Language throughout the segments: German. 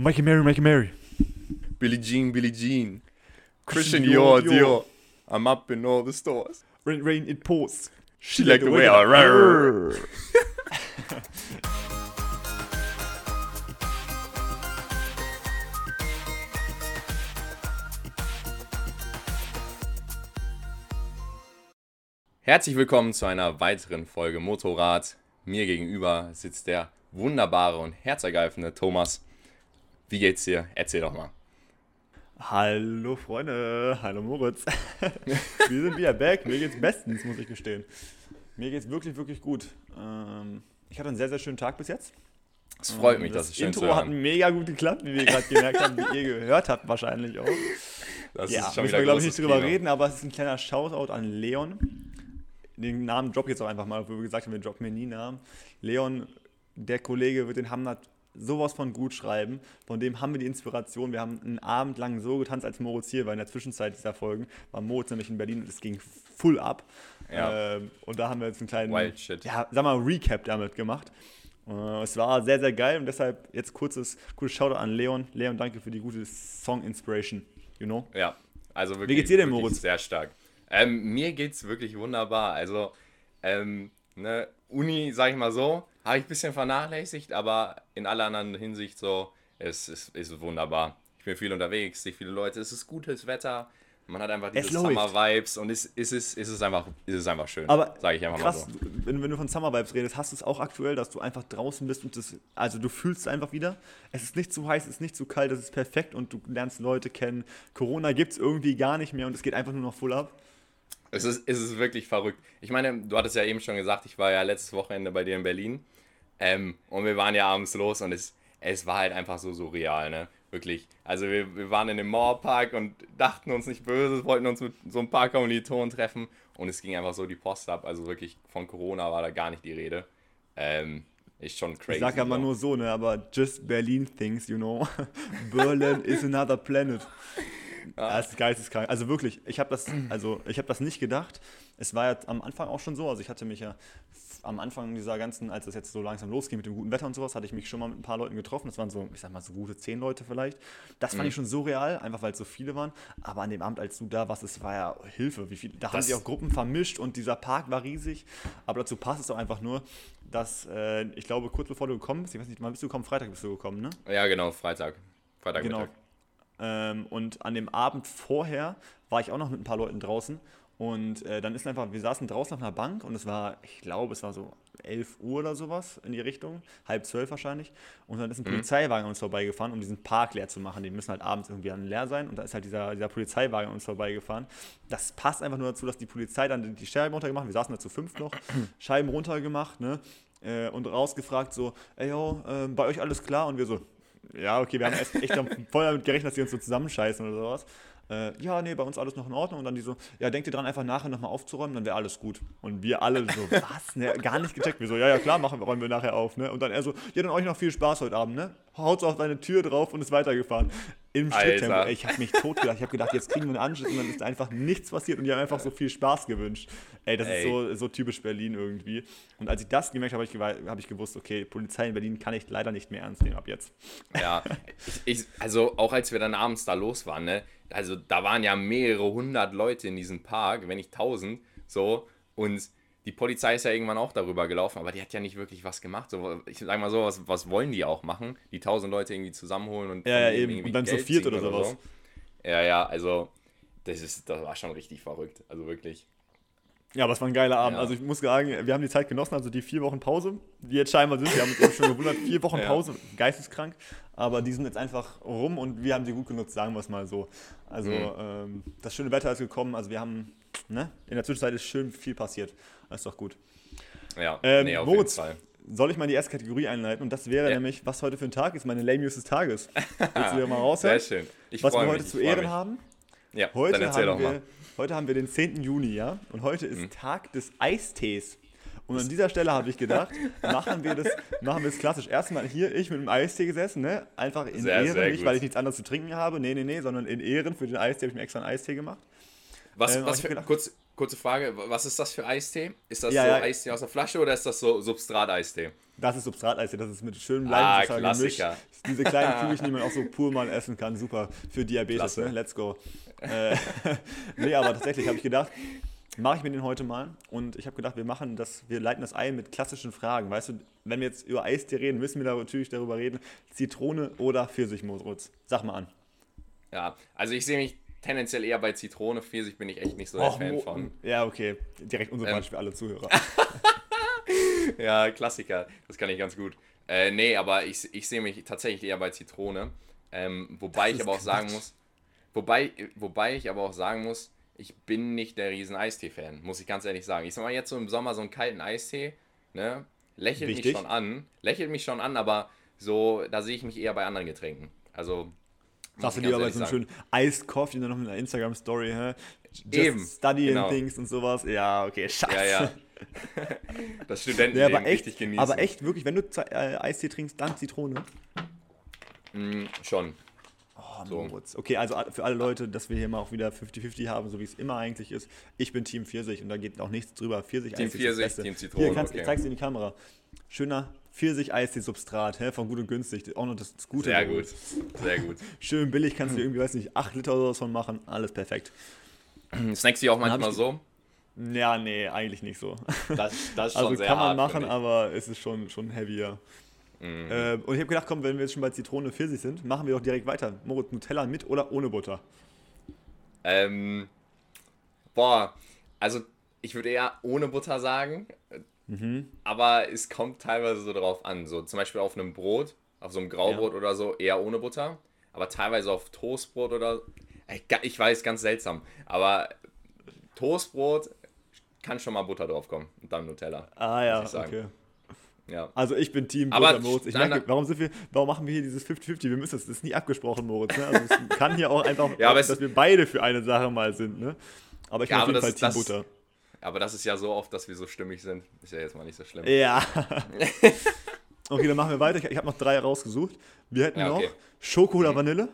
Mikey Mary, Mikey Mary. Billie Jean, Billie Jean. Christian Dior, Dior. I'm up in all the stores. Rain, rain, it pours. She like the way I. Herzlich willkommen zu einer weiteren Folge Motorrad. Mir gegenüber sitzt der wunderbare und herzergreifende Thomas. Wie geht's dir? Erzähl doch mal. Hallo Freunde, hallo Moritz. Wir sind wieder back. Mir geht's bestens, muss ich gestehen. Mir geht's wirklich, wirklich gut. Ähm, ich hatte einen sehr, sehr schönen Tag bis jetzt. Es freut mich, Ähm, das dass es schön Intro hat mega gut geklappt, wie wir gerade gemerkt haben, wie ihr gehört habt wahrscheinlich auch. Das ja, ist schon müssen wir glaube ich nicht drüber Kino. reden, aber es ist ein kleiner Shoutout an Leon. Den Namen drop ich jetzt auch einfach mal, wo wir gesagt haben, wir droppen mir nie Namen. Leon, der Kollege wird den Hamnat sowas von gut schreiben. Von dem haben wir die Inspiration. Wir haben einen Abend lang so getanzt, als Moritz hier war. In der Zwischenzeit dieser Folgen war Moritz nämlich in Berlin und es ging full ab. Ja. Ähm, und da haben wir jetzt einen kleinen, Wild shit. ja, sag mal, Recap damit gemacht. Äh, es war sehr, sehr geil und deshalb jetzt kurzes, kurzes Shoutout an Leon. Leon, danke für die gute Song-Inspiration. You know? Ja, also wirklich. geht's dir denn, Moritz? Sehr stark. Ähm, mir geht's wirklich wunderbar. Also, ähm, ne, Uni, sag ich mal so, habe ich ein bisschen vernachlässigt, aber in aller anderen Hinsicht so, es ist, ist wunderbar. Ich bin viel unterwegs, sehe viele Leute, es ist gutes Wetter. Man hat einfach diese. Summer-Vibes und es, es, ist, es, ist einfach, es ist einfach schön. Aber sage ich einfach krass, mal so. wenn, wenn du von Summer Vibes redest, hast du es auch aktuell, dass du einfach draußen bist und das, also du fühlst es einfach wieder. Es ist nicht zu heiß, es ist nicht zu kalt, es ist perfekt und du lernst Leute kennen. Corona gibt es irgendwie gar nicht mehr und es geht einfach nur noch voll ab. Es ist, es ist wirklich verrückt. Ich meine, du hattest ja eben schon gesagt, ich war ja letztes Wochenende bei dir in Berlin. Ähm, und wir waren ja abends los und es, es war halt einfach so surreal, ne? Wirklich. Also wir, wir waren in dem Mauerpark und dachten uns nicht böse, wollten uns mit so ein paar Kommilitonen treffen und es ging einfach so die Post ab. Also wirklich von Corona war da gar nicht die Rede. Ähm, ist schon crazy. Ich sag ja mal nur so, ne, aber just Berlin things, you know. Berlin is another planet. Ja, das ist geisteskrank. Also wirklich, ich habe das, also ich habe das nicht gedacht. Es war ja am Anfang auch schon so. Also ich hatte mich ja am Anfang dieser ganzen, als es jetzt so langsam losging mit dem guten Wetter und sowas, hatte ich mich schon mal mit ein paar Leuten getroffen. Das waren so, ich sag mal, so gute zehn Leute vielleicht. Das Mhm. fand ich schon so real, einfach weil es so viele waren. Aber an dem Abend, als du da warst, es war ja Hilfe. Wie viel, da haben Das- sich auch Gruppen vermischt und dieser Park war riesig. Aber dazu passt es doch einfach nur, dass äh, ich glaube, kurz bevor du gekommen bist, ich weiß nicht, wann bist du gekommen? Freitag bist du gekommen, ne? Ja, genau, Freitag. Freitag Genau. Ähm, und an dem Abend vorher war ich auch noch mit ein paar Leuten draußen. Und äh, dann ist einfach, wir saßen draußen auf einer Bank und es war, ich glaube, es war so 11 Uhr oder sowas in die Richtung, halb zwölf wahrscheinlich. Und dann ist ein Polizeiwagen an uns vorbeigefahren, um diesen Park leer zu machen. Die müssen halt abends irgendwie dann leer sein. Und da ist halt dieser, dieser Polizeiwagen an uns vorbeigefahren. Das passt einfach nur dazu, dass die Polizei dann die Scheiben runtergemacht hat. Wir saßen da zu fünf noch, Scheiben runtergemacht, ne? Äh, und rausgefragt so, ey yo, äh, bei euch alles klar? Und wir so, ja, okay, wir haben echt, echt voll damit gerechnet, dass die uns so zusammenscheißen oder sowas. Äh, ja, nee, bei uns alles noch in Ordnung. Und dann die so, ja, denkt ihr dran, einfach nachher nochmal aufzuräumen, dann wäre alles gut. Und wir alle so, was? Ne, gar nicht gecheckt. Wir so, ja, ja, klar, machen, wir- räumen wir nachher auf. Ne? Und dann er so, ja, dann euch noch viel Spaß heute Abend, ne? Haut auf deine Tür drauf und ist weitergefahren. Im. Schritttempo. Ey, ich habe mich tot gedacht. Ich habe gedacht, jetzt kriegen wir einen Anschluss und dann ist einfach nichts passiert und die haben einfach so viel Spaß gewünscht. Ey, das Ey. ist so, so typisch Berlin irgendwie. Und als ich das gemerkt habe, habe ich, hab ich gewusst, okay, Polizei in Berlin kann ich leider nicht mehr ernst nehmen ab jetzt. Ja, ich, ich, also auch als wir dann abends da los waren, ne, also da waren ja mehrere hundert Leute in diesem Park, wenn nicht tausend, so, und die Polizei ist ja irgendwann auch darüber gelaufen, aber die hat ja nicht wirklich was gemacht. So, ich sag mal so, was, was wollen die auch machen? Die tausend Leute irgendwie zusammenholen und Ja, ja, irgendwie Und dann zu Geld viert ziehen oder sowas. Ja, ja, also das ist, das war schon richtig verrückt. Also wirklich. Ja, aber es war ein geiler Abend. Ja. Also ich muss sagen, wir haben die Zeit genossen, also die vier Wochen Pause, die jetzt scheinbar sind, wir haben uns schon gewundert, vier Wochen Ja. Pause, geisteskrank, aber die sind jetzt einfach rum und wir haben sie gut genutzt, sagen wir es mal so. Also Mhm. ähm, das schöne Wetter ist gekommen, also wir haben, ne, in der Zwischenzeit ist schön viel passiert. Das ist doch gut. Ja, Ähm, nee, auf Moritz, jeden Fall. soll ich mal die erste Kategorie einleiten und das wäre Ja. nämlich, was heute für ein Tag ist, meine Lame News des Tages. Willst du dir mal raushören? Sehr schön. Ich was wir heute mich, ich zu Ehren mich. haben? Ja, Heute dann erzähl doch haben, mal. wir, heute haben wir den 10. Juni, ja? Und heute ist Mhm. Tag des Eistees. Und an dieser Stelle habe ich gedacht, machen wir das, machen wir es klassisch. Erstmal hier ich mit dem Eistee gesessen, ne? Einfach in Sehr, Ehren, sehr nicht gut. weil ich nichts anderes zu trinken habe, nee, nee, nee, sondern in Ehren für den Eistee habe ich mir extra einen Eistee gemacht. Was, Ähm, was für, kurz, kurze Frage, was ist das für Eistee? Ist das Ja, so ja. Eistee aus der Flasche oder ist das so Substrat-Eistee? Das ist Substrat-Eistee, das ist mit schönem Ah, Leimwasser gemischt. Diese kleinen Kügelchen, die man auch so pur mal essen kann. Super für Diabetes, Klasse. ne? Let's go. Äh, nee, aber tatsächlich habe ich gedacht, mache ich mir den heute mal. Und ich habe gedacht, wir machen das, wir leiten das ein mit klassischen Fragen. Weißt du, wenn wir jetzt über Eistee reden, müssen wir natürlich darüber reden. Zitrone oder Pfirsichmoos? Sag mal an. Ja, also ich sehe mich tendenziell eher bei Zitrone. Pfirsich bin ich echt nicht so der Och, Fan Mo- von. Ja, okay. Direkt unsympathisch Ähm. für alle Zuhörer. Ja, Klassiker. Das kann ich ganz gut. Äh, nee, aber ich, ich sehe mich tatsächlich eher bei Zitrone. Ähm, wobei ich aber auch sagen Quatsch. muss, wobei, wobei ich aber auch sagen muss, ich bin nicht der riesen Eistee-Fan, muss ich ganz ehrlich sagen. Ich sag mal, jetzt so im Sommer so einen kalten Eistee, ne, lächelt Wichtig. mich schon an. Lächelt mich schon an, aber so, da sehe ich mich eher bei anderen Getränken. Also, lieber ganz bei so ehrlich schönen Coffee und dann noch mit einer Instagram-Story, hä? Just Eben, studying genau. things und sowas. Ja, okay, scheiße. Ja, ja. Das Studentenleben aber echt, richtig genießen. aber echt, wirklich, wenn du äh, Eistee trinkst, dann Zitrone. Mm, schon. Oh, So. Moritz. Okay, also a- für alle Leute, dass wir hier mal auch wieder 50-50 haben, so wie es immer eigentlich ist. Ich bin Team Pfirsich und da geht auch nichts drüber. Pfirsich Team Pfirsich. Team Zitrone, Hier, kannst, okay. ich zeig's dir in die Kamera. Schöner Pfirsich-Eistee-Substrat, hä, von gut und günstig. Auch noch das, das Gute. Sehr gut. Sehr gut. Schön billig, kannst du irgendwie, weiß nicht, 8 Liter oder sowas von machen. Alles perfekt. Snackst du auch manchmal so? Ja, nee, eigentlich nicht so. Das, das ist Also schon sehr kann man machen, aber es ist schon, schon heavier. Mhm. Äh, und ich habe gedacht, komm, wenn wir jetzt schon bei Zitrone Pfirsich sind, machen wir doch direkt weiter. Moritz, Nutella mit oder ohne Butter? Ähm, boah, also ich würde eher ohne Butter sagen, Mhm. aber es kommt teilweise so drauf an. So zum Beispiel auf einem Brot, auf so einem Graubrot oder so, eher ohne Butter. Aber teilweise auf Toastbrot oder. Ich, weiß, ganz seltsam. Aber Toastbrot kann schon mal Butter drauf kommen und dann Nutella. Ah ja, okay. Ja. Also ich bin Team Butter, Moritz. Ich merke, warum, sind wir, warum machen wir hier dieses 50-50? Wir müssen das, das ist nie abgesprochen, Moritz. Ne? Also es kann hier auch einfach, Ja, dass wir beide für eine Sache mal sind. Ne? Aber ich bin Ja, auf jeden Fall Team das- Butter. Aber das ist ja so oft, dass wir so stimmig sind. Ist ja jetzt mal nicht so schlimm. Ja. okay, dann machen wir weiter. Ich, ich habe noch drei rausgesucht. Wir hätten Ja, okay. noch Schoko oder Vanille.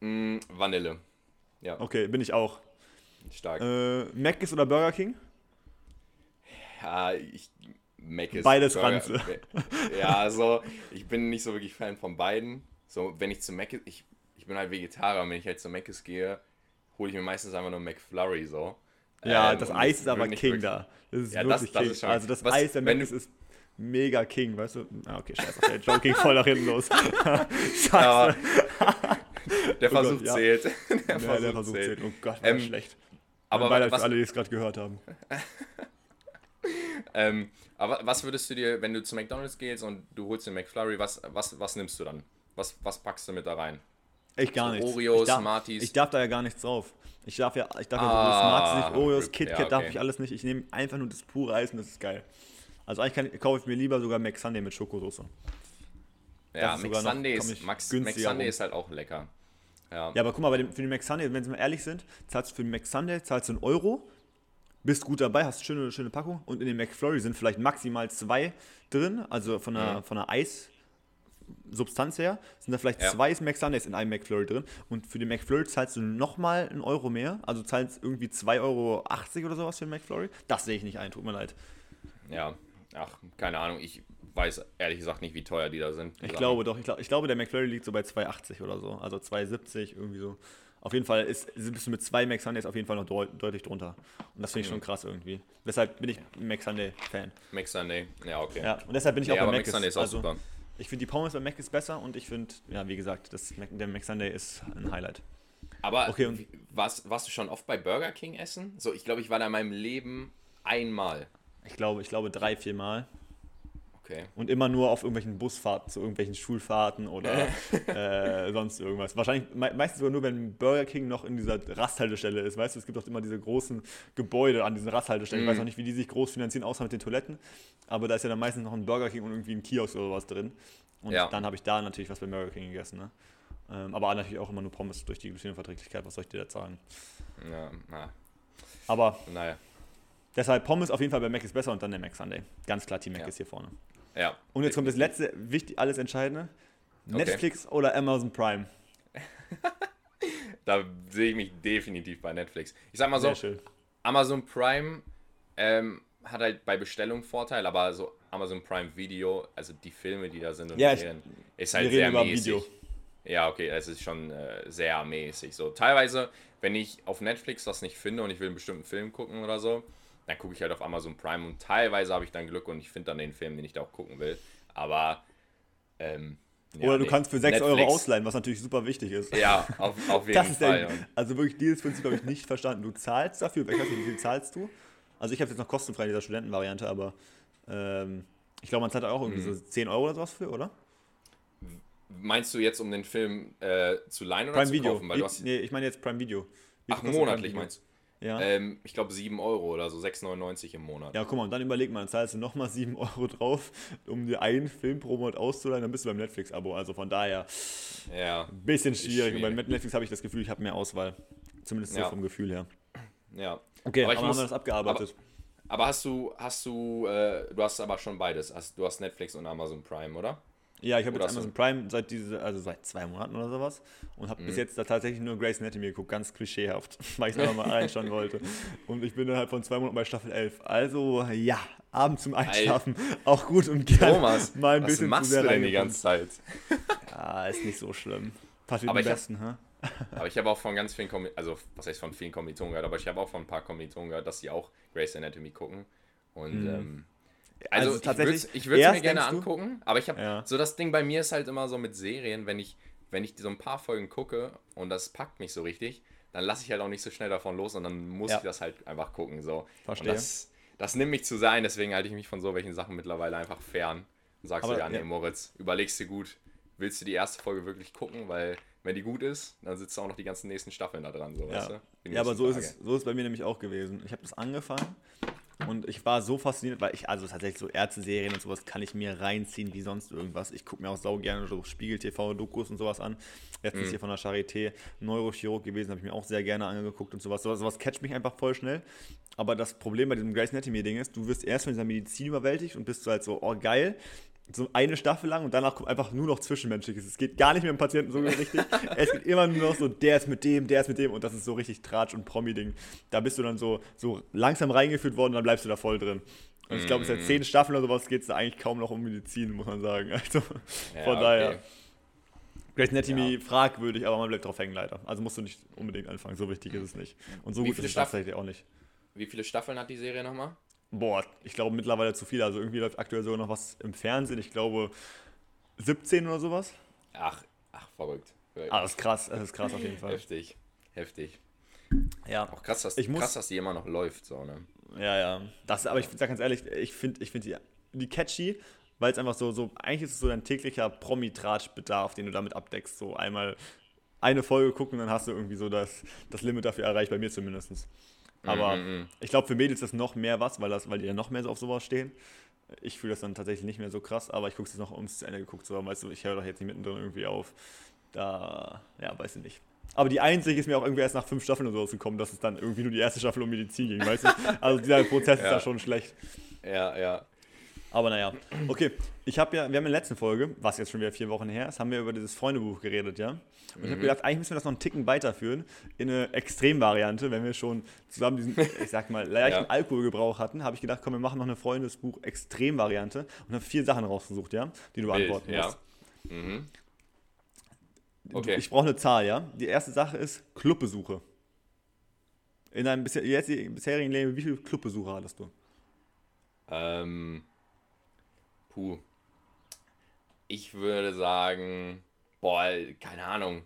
Mm, Vanille. Ja, Okay, bin ich auch. stark. Äh, Mc's oder Burger King? Ja, ich. Mac ist Beides Burger- Ranze. Ja, also ich bin nicht so wirklich Fan von beiden. So, wenn ich zu Mac ich, ich bin halt Vegetarier, und wenn ich halt zu Mc's gehe, hole ich mir meistens einfach nur McFlurry so. Ja, Ähm, das Eis ist aber King da. Das ist Ja, das- wirklich das King. ist schon- also das was- Eis der du- ist mega King, weißt du? Ah, okay, scheiße, der Joke ging voll nach hinten los. Scheiße. Der Oh Gott, Versuch ja. zählt. Der Ja, Versuch der Versuch zählt. zählt. Oh Gott, war Ähm, das schlecht. Aber Beileid was, für alle, die es gerade gehört haben. ähm, aber was würdest du dir, wenn du zu McDonalds gehst und du holst den McFlurry, was, was, was nimmst du dann? Was, was packst du mit da rein? Ich gar So nichts. Oreos, ich darf, Smarties. Ich darf da ja gar nichts drauf. Ich darf ja, ich darf ja Ah, so Smarties nicht, Oreos, KitKat ja, darf okay. ich alles nicht. Ich nehme einfach nur das pure Eis und das ist geil. Also eigentlich kann, kaufe ich mir lieber sogar Mac Sunday mit Schokosoße. Ja, Mac Sunday ist, Max, günstiger Mac Sunday ist halt auch lecker. Ja. Ja, aber guck mal, bei dem, für den Mac Sunday, wenn wir mal ehrlich sind, zahlst du für den Mac Sunday zahlst du einen Euro, bist gut dabei, hast schöne, schöne Packung und in den McFlurry sind vielleicht maximal zwei drin, also von einer, Mhm. von einer Eissubstanz her, sind da vielleicht Ja. zwei Mac Sundays in einem McFlurry drin und für den McFlurry zahlst du nochmal einen Euro mehr, also zahlst irgendwie 2,80 Euro oder sowas für den McFlurry. Das sehe ich nicht ein, tut mir leid. ja. Ach, keine Ahnung. Ich weiß ehrlich gesagt nicht, wie teuer die da sind. die Ich Sachen. glaube doch, ich, glaub, ich glaube, der McFlurry liegt so bei 2,80 oder so, also 2,70 irgendwie so. Auf jeden Fall ist, bist du mit zwei Mac Sundays auf jeden Fall noch deut deutlich drunter. Und das finde ich schon krass irgendwie. Deshalb bin ich ein Mac Sunday Fan. Mac Sunday. Ja, okay. Ja, und deshalb bin ich Nee, auch bei Mac Mac Sunday ist auch also, super. Ich finde die Pommes bei Mac ist besser und ich finde, ja, wie gesagt, das Mac, der Mac Sunday ist ein Highlight. Aber Okay, und- warst, warst du schon oft bei Burger King essen? So, ich glaube, ich war da in meinem Leben einmal. Ich glaube, ich glaube drei, vier Mal. Okay. Und immer nur auf irgendwelchen Busfahrten, zu irgendwelchen Schulfahrten oder äh, sonst irgendwas. Wahrscheinlich me meistens sogar nur, wenn Burger King noch in dieser Rasthaltestelle ist. Weißt du, es gibt auch immer diese großen Gebäude an diesen Rasthaltestellen. Ich weiß Mhm. auch nicht, wie die sich groß finanzieren, außer mit den Toiletten. Aber da ist ja dann meistens noch ein Burger King und irgendwie ein Kiosk oder was drin. Und Ja. dann habe ich da natürlich was bei Burger King gegessen. Ne? Ähm, aber natürlich auch immer nur Pommes durch die Glutenverträglichkeit. Was soll ich dir da sagen? Ja, na, Aber naja. deshalb Pommes auf jeden Fall bei Mac ist besser und dann der Mac Sunday. Ganz klar, Team Mac Ja. ist hier vorne. Ja. Und jetzt kommt das letzte, wichtig, alles Entscheidende. Okay. Netflix oder Amazon Prime? Da sehe ich mich definitiv bei Netflix. Ich sag mal so. Amazon Prime ähm, hat halt bei Bestellung Vorteil, aber so Amazon Prime Video, also die Filme, die da sind und Ja, Serien, ist halt sehr mäßig. Video. Ja, okay, es ist schon äh, sehr mäßig. So teilweise, wenn ich auf Netflix was nicht finde und ich will einen bestimmten Film gucken oder so, dann gucke ich halt auf Amazon Prime und teilweise habe ich dann Glück und ich finde dann den Film, den ich da auch gucken will. Aber ähm, ja, Oder du nee. kannst für 6 Euro ausleihen, was natürlich super wichtig ist. Ja, auf, auf jeden Das Fall. der, also wirklich dieses Prinzip habe ich nicht verstanden. Du zahlst dafür, ich weiß nicht, wie viel zahlst du? Also ich habe jetzt noch kostenfrei in dieser Studentenvariante, aber ähm, ich glaube, man zahlt auch irgendwie Mhm. so 10 Euro oder sowas für, oder? Meinst du jetzt, um den Film äh, zu leihen oder Prime zu Video. kaufen? Weil ich, nee, ich meine jetzt Prime Video. Wie ach, monatlich meinst du? Ja. Ähm, ich glaube 7 Euro oder so, 6,99 im Monat. Ja, guck mal, und dann überleg mal, dann zahlst du nochmal 7 Euro drauf, um dir einen Film pro Monat auszuleihen, dann bist du beim Netflix-Abo. Also von daher, Ja, ein bisschen schwierig. Schwierig. beim Netflix habe ich das Gefühl, ich habe mehr Auswahl. Zumindest so Ja. vom Gefühl her. ja. Okay, Aber aber, ich muss- haben wir das abgearbeitet. Aber hast du, hast du, äh, du hast aber schon beides. Hast, du hast Netflix und Amazon Prime, oder? Ja, ich habe jetzt so. Amazon Prime seit diese, also seit zwei Monaten oder sowas und habe bis Mhm. jetzt da tatsächlich nur Grey's Anatomy geguckt, ganz klischeehaft, weil ich es mal reinschauen wollte. Und ich bin innerhalb von zwei Monaten bei Staffel 11. Also ja, abends zum Einschlafen auch gut und gerne Thomas, mal ein was bisschen machst zu sehr du denn die ganze Zeit? Ja, ist nicht so schlimm. Passiert Aber am besten, hä? Aber ich habe auch von ganz vielen, Kommi also was heißt von vielen Kommilitonen gehört, aber ich habe auch von ein paar Kommilitonen gehört, dass sie auch Grey's Anatomy gucken. Und ähm, also, Also ich tatsächlich, würde ich würd's mir erst gerne du- angucken, aber ich habe Ja. so das Ding bei mir ist halt immer so mit Serien, wenn ich wenn ich so ein paar Folgen gucke und das packt mich so richtig, dann lasse ich halt auch nicht so schnell davon los und dann muss Ja. ich das halt einfach gucken so. Verstehe. Und das, das nimmt mich zu sein, deswegen halte ich mich von so welchen Sachen mittlerweile einfach fern. Und sagst Aber, du, ja, nee. Moritz, überlegst dir gut, willst du die erste Folge wirklich gucken, weil wenn die gut ist, dann sitzt auch noch die ganzen nächsten Staffeln da dran, so, weißt Ja, du? Die ja aber so ist, es, so ist es bei mir nämlich auch gewesen. Ich habe das angefangen und ich war so fasziniert, weil ich, also tatsächlich so Ärzte-Serien und sowas kann ich mir reinziehen wie sonst irgendwas. Ich gucke mir auch sau gerne so Spiegel-TV-Dokus und sowas an. Letztens Mhm. hier von der Charité, Neurochirurg gewesen, habe ich mir auch sehr gerne angeguckt und sowas. Sowas, sowas catcht mich einfach voll schnell. Aber das Problem bei diesem Grey's Anatomy-Ding ist, du wirst erst von dieser Medizin überwältigt und bist halt so, oh geil, so eine Staffel lang und danach kommt einfach nur noch Zwischenmenschliches. Es geht gar nicht mehr im Patienten so richtig. es geht immer nur noch so, der ist mit dem, der ist mit dem und das ist so richtig Tratsch- und Promi-Ding. Da bist du dann so, so langsam reingeführt worden und dann bleibst du da voll drin. Und ich glaube, seit zehn Staffeln oder sowas geht es da eigentlich kaum noch um Medizin, muss man sagen. Also Ja, von okay. daher. Grey's Anatomy Ja. fragwürdig, aber man bleibt drauf hängen leider. Also musst du nicht unbedingt anfangen, so wichtig ist es nicht. Und so Wie gut viele ist es tatsächlich auch nicht. Wie viele Staffeln hat die Serie nochmal? Boah, ich glaube mittlerweile zu viel. Also irgendwie läuft aktuell sogar noch was im Fernsehen. Ich glaube 17 oder sowas. Ach, ach, verrückt. Ah, das ist krass. Das ist krass auf jeden Fall. Heftig, heftig. Ja, Auch krass, dass, Ich muss- krass, dass die immer noch läuft, so, ne? ja, ja. Das, aber ich sag ganz ehrlich, ich finde ich find die, die catchy, weil es einfach so, so, eigentlich ist es so dein täglicher Promi-Tratsch-Bedarf, den du damit abdeckst. So einmal eine Folge gucken, dann hast du irgendwie so das, das Limit dafür erreicht, bei mir zumindest. Aber Mm, mm, ich glaube, für Mädels ist das noch mehr was, weil, das, weil die ja noch mehr so auf sowas stehen. Ich fühle das dann tatsächlich nicht mehr so krass, aber ich gucke es noch, um es zu Ende geguckt zu haben. Weißt du, ich höre doch jetzt nicht mittendrin irgendwie auf. Da, ja, weiß ich nicht. Aber die einzige ist mir auch irgendwie erst nach fünf Staffeln oder so gekommen, dass es dann irgendwie nur die erste Staffel um Medizin ging, weißt du? Also dieser Prozess ist Ja. da schon schlecht. Ja, ja. Aber naja, okay. Ich habe ja, wir haben in der letzten Folge, was jetzt schon wieder vier Wochen her ist, haben wir über dieses Freundebuch geredet, ja. Und ich habe gedacht, eigentlich müssen wir das noch einen Ticken weiterführen in eine Extremvariante, wenn wir schon zusammen diesen, ich sag mal, leichten Ja. Alkoholgebrauch hatten, habe ich gedacht, komm, wir machen noch eine Freundesbuch Extremvariante und habe vier Sachen rausgesucht, ja, die du beantworten ja. musst. Mhm. Du- Okay. Ich brauche eine Zahl, ja. Die erste Sache ist Clubbesuche. In deinem bisherigen Leben, wie viele Clubbesuche hattest du? Ähm, puh. Ich würde sagen, boah, keine Ahnung.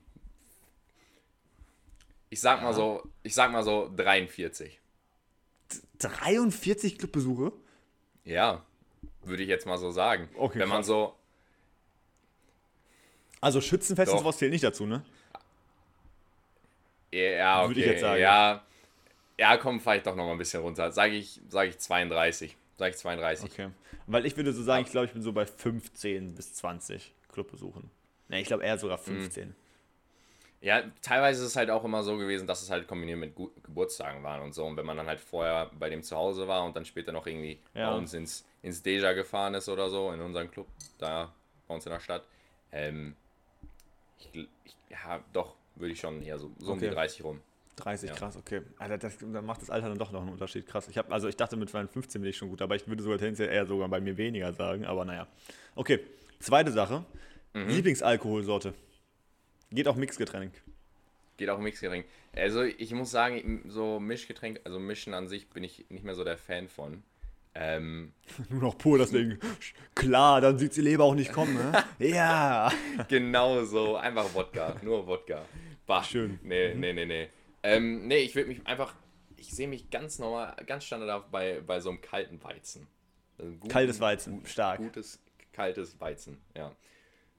Ich sag mal so, ich sag mal so 43. 43 Clubbesuche? Ja, würde ich jetzt mal so sagen. Okay, Wenn man krass. so, Also Schützenfest und Doch. sowas zählt nicht dazu, ne? ja, okay, Würde ich jetzt sagen. ja, ja, komm, ich doch noch mal ein bisschen runter. Sag ich, sag ich 32. Sag ich 32. Okay. Weil ich würde so sagen, ich glaube, ich bin so bei 15 bis 20 Clubbesuchen. Ne, ich glaube eher sogar 15. Ja, teilweise ist es halt auch immer so gewesen, dass es halt kombiniert mit Geburtstagen waren und so. Und wenn man dann halt vorher bei dem zu Hause war und dann später noch irgendwie Ja. bei uns ins, ins Deja gefahren ist oder so, in unseren Club, da bei uns in der Stadt, ähm, ich, ich, ja, doch, würde ich schon eher so, so um die Okay. 30 rum. 30, ja. krass, okay. Alter, das, dann macht das Alter dann doch noch einen Unterschied, krass. Ich hab, also ich dachte mit 15 bin ich schon gut, aber ich würde sogar tendenziell eher sogar bei mir weniger sagen, aber naja. Okay, zweite Sache. Mhm. Lieblingsalkoholsorte. Geht auch Mixgetränk. Geht auch Mixgetränk. Also ich muss sagen, so Mischgetränk, also Mischen an sich bin ich nicht mehr so der Fan von. Ähm, Nur noch pur Ding. Klar, dann sieht die Leber auch nicht kommen, ne? ja. Genau so. Einfach Wodka. Nur Wodka. Bah. Schön. Nee, mhm. nee, nee, nee. Ähm, nee, ich würde mich einfach. Ich sehe mich ganz normal, ganz standardhaft bei, bei so einem kalten Weizen. Also guten, kaltes Weizen, stark. Gutes, kaltes Weizen, ja.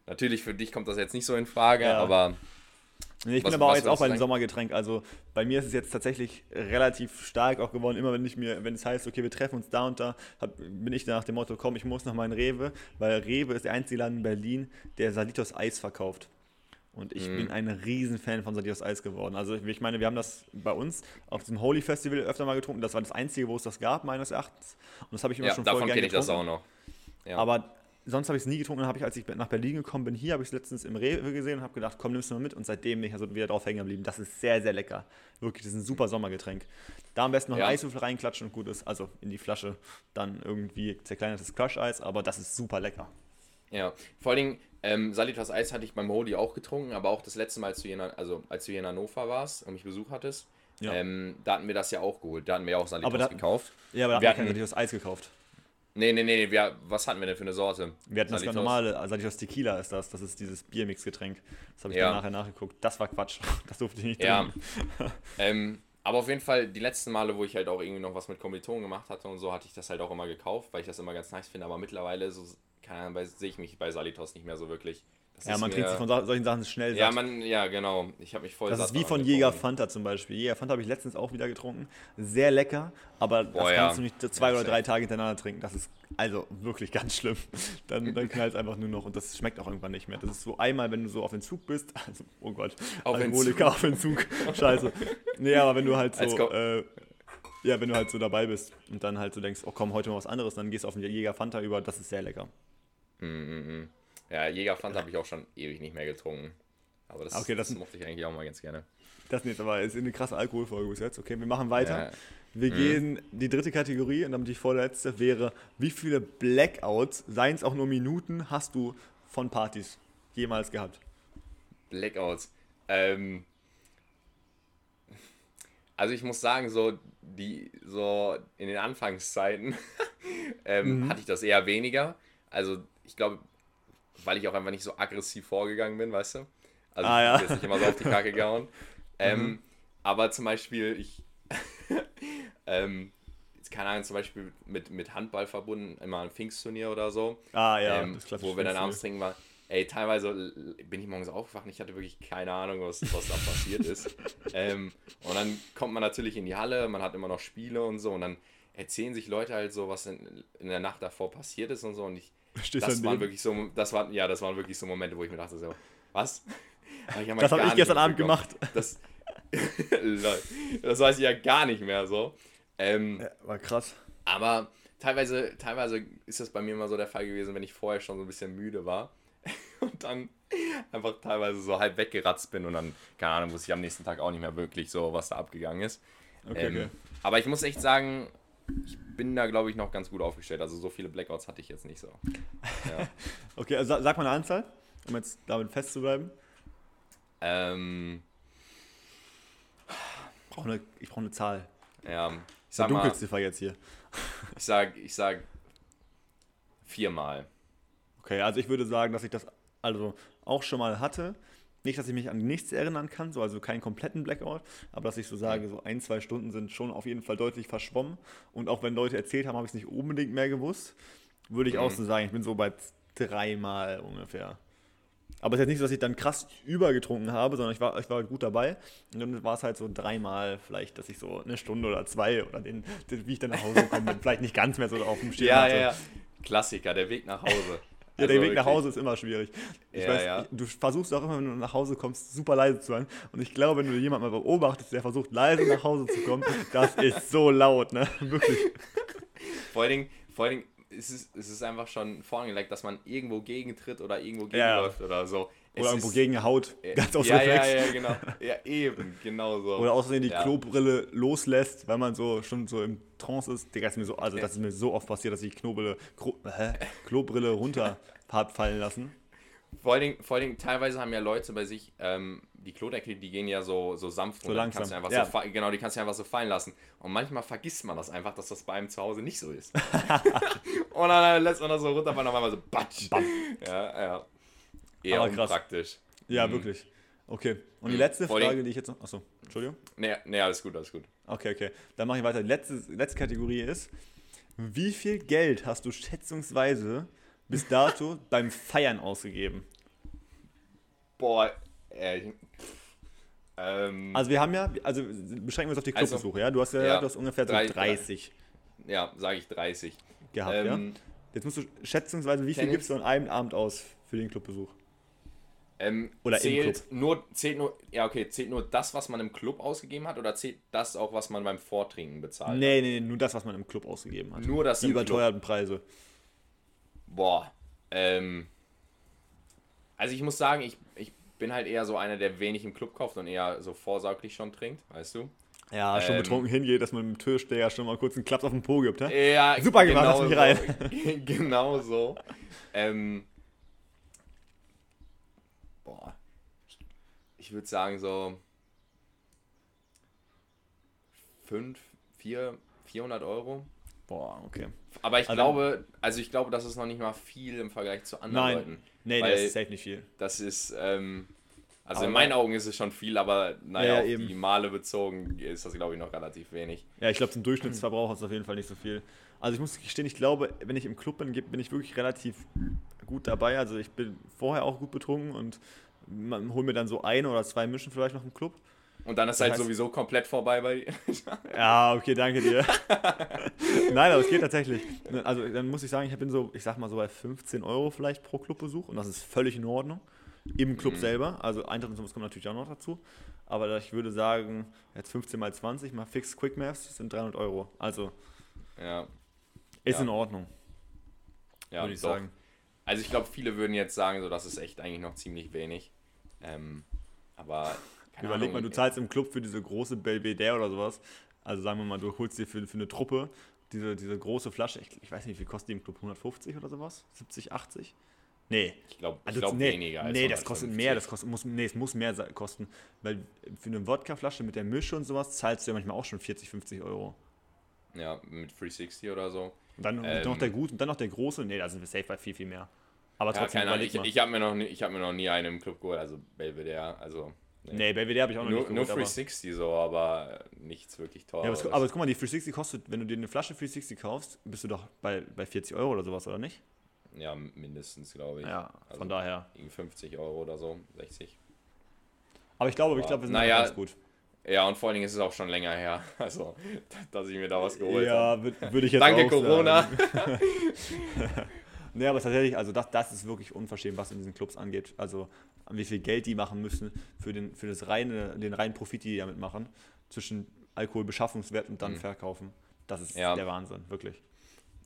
Natürlich für dich kommt das jetzt nicht so in Frage, ja. aber Nee, ich was, bin aber auch jetzt auch bei einem Sommergetränk. Also bei mir ist es jetzt tatsächlich relativ stark auch geworden. Immer wenn ich mir, wenn es heißt, okay, wir treffen uns da und da, hab, bin ich nach dem Motto, komm, ich muss noch mal in Rewe, weil Rewe ist der einzige Laden in Berlin, der Salitos Eis verkauft. Und ich mhm. bin ein Riesenfan von Salitos Eis geworden. Also ich meine, wir haben das bei uns auf diesem Holy Festival öfter mal getrunken. Das war das Einzige, wo es das gab, meines Erachtens. Und das habe ich immer ja, schon gerne getrunken. Davon kenne ich das auch noch. Ja. Aber sonst habe ich es nie getrunken. Dann habe ich, als ich nach Berlin gekommen bin, hier habe ich es letztens im Rewe gesehen und habe gedacht, komm, nimmst du mal mit. Und seitdem bin ich also wieder drauf hängen geblieben. Das ist sehr, sehr lecker. Wirklich, das ist ein super Sommergetränk. Da am besten noch ja. Eiswürfel reinklatschen und gut ist. Also in die Flasche dann irgendwie zerkleinertes Crush-Eis, aber das ist super lecker. Ja, vor allen Dingen, ähm, Salitas Eis hatte ich beim Holy auch getrunken, aber auch das letzte Mal, als du hier in, also, als du hier in Hannover warst und mich Besuch hattest, ja. ähm, da hatten wir das ja auch geholt. Da hatten wir ja auch Salitas da, gekauft. Ja, aber da wir hatten wir kein Salitas Eis gekauft. Nee, nee, nee, wir, was hatten wir denn für eine Sorte? Wir hatten Salitos. das normale, also Salitos Tequila ist das, das ist dieses Biermix-Getränk. Das habe ich ja. dann nachher nachgeguckt. Das war Quatsch, das durfte ich nicht trinken. Ja. ähm, aber auf jeden Fall, die letzten Male, wo ich halt auch irgendwie noch was mit Kommilitonen gemacht hatte und so, hatte ich das halt auch immer gekauft, weil ich das immer ganz nice finde. Aber mittlerweile so, sehe ich mich bei Salitos nicht mehr so wirklich. Das ja, man kriegt sich von solchen Sachen schnell satt. Ja, man, ja, genau. Ich habe mich voll Das ist wie von Jäger Fanta zum Beispiel. Jäger Fanta habe ich letztens auch wieder getrunken. Sehr lecker, aber Boah, das ja. kannst du nicht zwei oder drei Tage hintereinander trinken. Das ist also wirklich ganz schlimm. Dann, dann knallt es einfach nur noch und das schmeckt auch irgendwann nicht mehr. Das ist so einmal, wenn du so auf Entzug bist. Also, oh Gott, auf Alkoholiker auf Entzug. Scheiße. Nee, aber wenn du halt so. Äh, ja, wenn du halt so dabei bist und dann halt so denkst, oh komm, heute mal was anderes, dann gehst du auf den Jäger Fanta über, das ist sehr lecker. Mm -mm. Ja, Jägerpfand habe ich auch schon ewig nicht mehr getrunken. Aber das, okay, das, das mochte ich eigentlich auch mal ganz gerne. Das nicht, aber ist eine krasse Alkoholfolge bis jetzt. Okay, wir machen weiter. Ja. Wir mhm. gehen, die dritte Kategorie und damit die vorletzte wäre, wie viele Blackouts, seien es auch nur Minuten, hast du von Partys jemals gehabt? Blackouts. Ähm, also ich muss sagen, so die so in den Anfangszeiten ähm, mhm. hatte ich das eher weniger. Also ich glaube, weil ich auch einfach nicht so aggressiv vorgegangen bin, weißt du? Also ah, ja. ich bin jetzt nicht immer so auf die Kacke gehauen. Ähm, mhm. Aber zum Beispiel, ich, ähm, keine Ahnung, zum Beispiel mit, mit Handball verbunden, immer ein Pfingstturnier oder so. Ah ja, ähm, wo wir dann abends trinken waren. Ey, teilweise bin ich morgens aufgewacht und ich hatte wirklich keine Ahnung, was, was da passiert ist. Ähm, und dann kommt man natürlich in die Halle, man hat immer noch Spiele und so und dann erzählen sich Leute halt so, was in, in der Nacht davor passiert ist und so und ich Stehst das waren wirklich so, das waren, ja, das waren wirklich so Momente, wo ich mir dachte so, was? Hab das habe ich gestern Abend gemacht. Das, das weiß ich ja gar nicht mehr so. Ähm, ja, war krass. Aber teilweise, teilweise ist das bei mir immer so der Fall gewesen, wenn ich vorher schon so ein bisschen müde war und dann einfach teilweise so halb weggeratzt bin und dann, keine Ahnung, wusste ich am nächsten Tag auch nicht mehr wirklich so, was da abgegangen ist. Okay, ähm, okay. Aber ich muss echt sagen, ich bin da, glaube ich, noch ganz gut aufgestellt. Also so viele Blackouts hatte ich jetzt nicht so. Ja. okay, also sag mal eine Anzahl, um jetzt damit festzubleiben. Ähm. Ich brauche eine, brauch eine Zahl. Ja, ich sag mal. Dunkelziffer jetzt hier. ich sag, ich sag viermal. Okay, also ich würde sagen, dass ich das also auch schon mal hatte. Nicht, dass ich mich an nichts erinnern kann, so, also keinen kompletten Blackout, aber dass ich so sage, so ein, zwei Stunden sind schon auf jeden Fall deutlich verschwommen. Und auch wenn Leute erzählt haben, habe ich es nicht unbedingt mehr gewusst. Würde ich mhm. auch so sagen, ich bin so bei dreimal ungefähr. Aber es ist jetzt nicht so, dass ich dann krass übergetrunken habe, sondern ich war, ich war gut dabei. Und dann war es halt so dreimal vielleicht, dass ich so eine Stunde oder zwei oder den, den wie ich dann nach Hause gekommen bin, vielleicht nicht ganz mehr so auf dem Stehen ja, hatte. Ja, ja. Klassiker, der Weg nach Hause. Ja, also der Weg nach Hause ist immer schwierig. Ich ja, weiß, ja. du versuchst auch immer, wenn du nach Hause kommst, super leise zu sein. Und ich glaube, wenn du jemanden mal beobachtest, der versucht, leise nach Hause zu kommen, das ist so laut, ne? Wirklich. Vor allen Dingen, vor allen Dingen ist es, ist es einfach schon vorangelegt, dass man irgendwo gegentritt oder irgendwo gegenläuft ja. oder so. Oder irgendwo gegen Haut. Ganz aus ja, Reflex. ja, ja, genau. Ja, eben, genau so. Oder außerdem die Ja. Klobrille loslässt, weil man so schon so im Trance ist. Digga, ist mir so, also das ist mir so oft passiert, dass ich Knobrille, Kro, hä? Klobrille runter hab fallen lassen. Vor allen, Dingen, vor allen Dingen, teilweise haben ja Leute bei sich, ähm, die Klodeckel, die gehen ja so, so sanft So runter. Die langsam, Kannst du einfach ja. so, genau, die kannst du einfach so fallen lassen. Und manchmal vergisst man das einfach, dass das bei einem zu Hause nicht so ist. und dann lässt man das so runterfallen, auf einmal so batsch. Ja, ja. Eher Aber krass. unpraktisch. Ja, Mhm. wirklich. Okay. Und die letzte Vor Frage, die ich jetzt noch. Achso, Entschuldigung. Nee, nee, alles gut, alles gut. Okay, okay. Dann mache ich weiter. Die letzte, letzte Kategorie ist: Wie viel Geld hast du schätzungsweise bis dato beim Feiern ausgegeben? Boah, äh, ähm, Also, wir haben ja, also beschränken wir uns auf die Also, Clubbesuche, ja? Du hast ja, ja, du hast ungefähr so drei- 30 ja, sage ich 30. gehabt, ja? ähm, Jetzt musst du schätzungsweise, wie viel Tennis- gibst du an einem Abend aus für den Clubbesuch? Ähm, Oder im zählt nur, zählt nur, ja okay, zählt nur das, was man im Club ausgegeben hat oder zählt das auch, was man beim Vortrinken bezahlt? Nee, nee, nur das, was man im Club ausgegeben hat. Nur das Die im Club. überteuerten Preise. Boah, ähm, also ich muss sagen, ich, ich bin halt eher so einer, der wenig im Club kauft und eher so vorsorglich schon trinkt, weißt du? Ja, schon Ähm, betrunken hingeht, dass man mit dem Türsteher schon mal kurz einen Klaps auf den Po gibt, hä? Ja, Super gemacht, lass mich so. rein. genau so. Ähm, ich würde sagen so 5, 4, 400 Euro. Boah, okay. Aber ich Also- glaube, also ich glaube, das ist noch nicht mal viel im Vergleich zu anderen Nein, Leuten. nee, Weil- das ist safe nicht viel. Das ist, ähm, also Aber- in meinen Augen ist es schon viel, aber naja, Ja, auf eben. die Male bezogen ist das, glaube ich, noch relativ wenig. Ja, ich glaube, zum Durchschnittsverbrauch ist es auf jeden Fall nicht so viel. Also ich muss gestehen, ich glaube, wenn ich im Club bin, bin ich wirklich relativ gut dabei. Also ich bin vorher auch gut betrunken und man holt mir dann so ein oder zwei Mischen vielleicht noch im Club. Und dann ist Das halt heißt- sowieso komplett vorbei bei dir. Ja, okay, danke dir. Nein, aber es geht tatsächlich. Also dann muss ich sagen, ich bin so, ich sag mal so bei 15 Euro vielleicht pro Clubbesuch und das ist völlig in Ordnung. Im Club selber. Also Eintritt und sowas kommt natürlich auch noch dazu. Aber ich würde sagen, jetzt 15 mal 20 mal fix Quick Maths sind 300 Euro. Also ja, ist Ja. in Ordnung, ja, würde ich doch. sagen. Also ich glaube, viele würden jetzt sagen, so das ist echt eigentlich noch ziemlich wenig. Ähm, aber Überleg mal, Ahnung, du zahlst im Club für diese große Belvedere oder sowas. Also sagen wir mal, du holst dir für, für eine Truppe diese, diese große Flasche. Ich, ich weiß nicht, wie viel kostet die im Club? 150 oder sowas? 70, 80? Nee. Ich glaube Also, glaub nee, weniger als Nee, das kostet 150. mehr. Das kostet, muss, nee, es muss mehr kosten. Weil für eine Wodkaflasche mit der Mische und sowas zahlst du ja manchmal auch schon 40, 50 Euro. Ja, mit 360 oder so. Und dann Ähm. noch der gute und dann noch der große. Nee, da sind wir safe bei viel, viel mehr. Aber Ja, trotzdem keine Ahnung, ich, ich habe mir, noch nie- ich hab mir noch nie einen im Club geholt, also Belvedere, also nee, Belvedere habe ich auch noch nur, nicht nur geholt, aber- 360 so, aber nichts wirklich Ja, aber, aber guck mal, die 360 kostet, wenn du dir eine Flasche 360 kaufst, bist du doch bei, bei 40 Euro oder sowas, oder nicht? ja, mindestens, glaube ich. Ja, Also von daher. irgendwie 50 Euro oder so, 60. Aber ich glaube, ich Ja, glaube, wir sind naja, ganz gut. Ja, und vor allen Dingen ist es auch schon länger her, also, dass ich mir da was geholt habe. Ja, würde würd ich jetzt Danke, auch Corona. Nee, aber tatsächlich, also das, das ist wirklich unverschämt, was in diesen Clubs angeht. Also wie viel Geld die machen müssen für den, für das reine, den reinen Profit, die die damit machen, zwischen Alkoholbeschaffungswert und dann Mhm. verkaufen. Das ist Ja. der Wahnsinn, wirklich.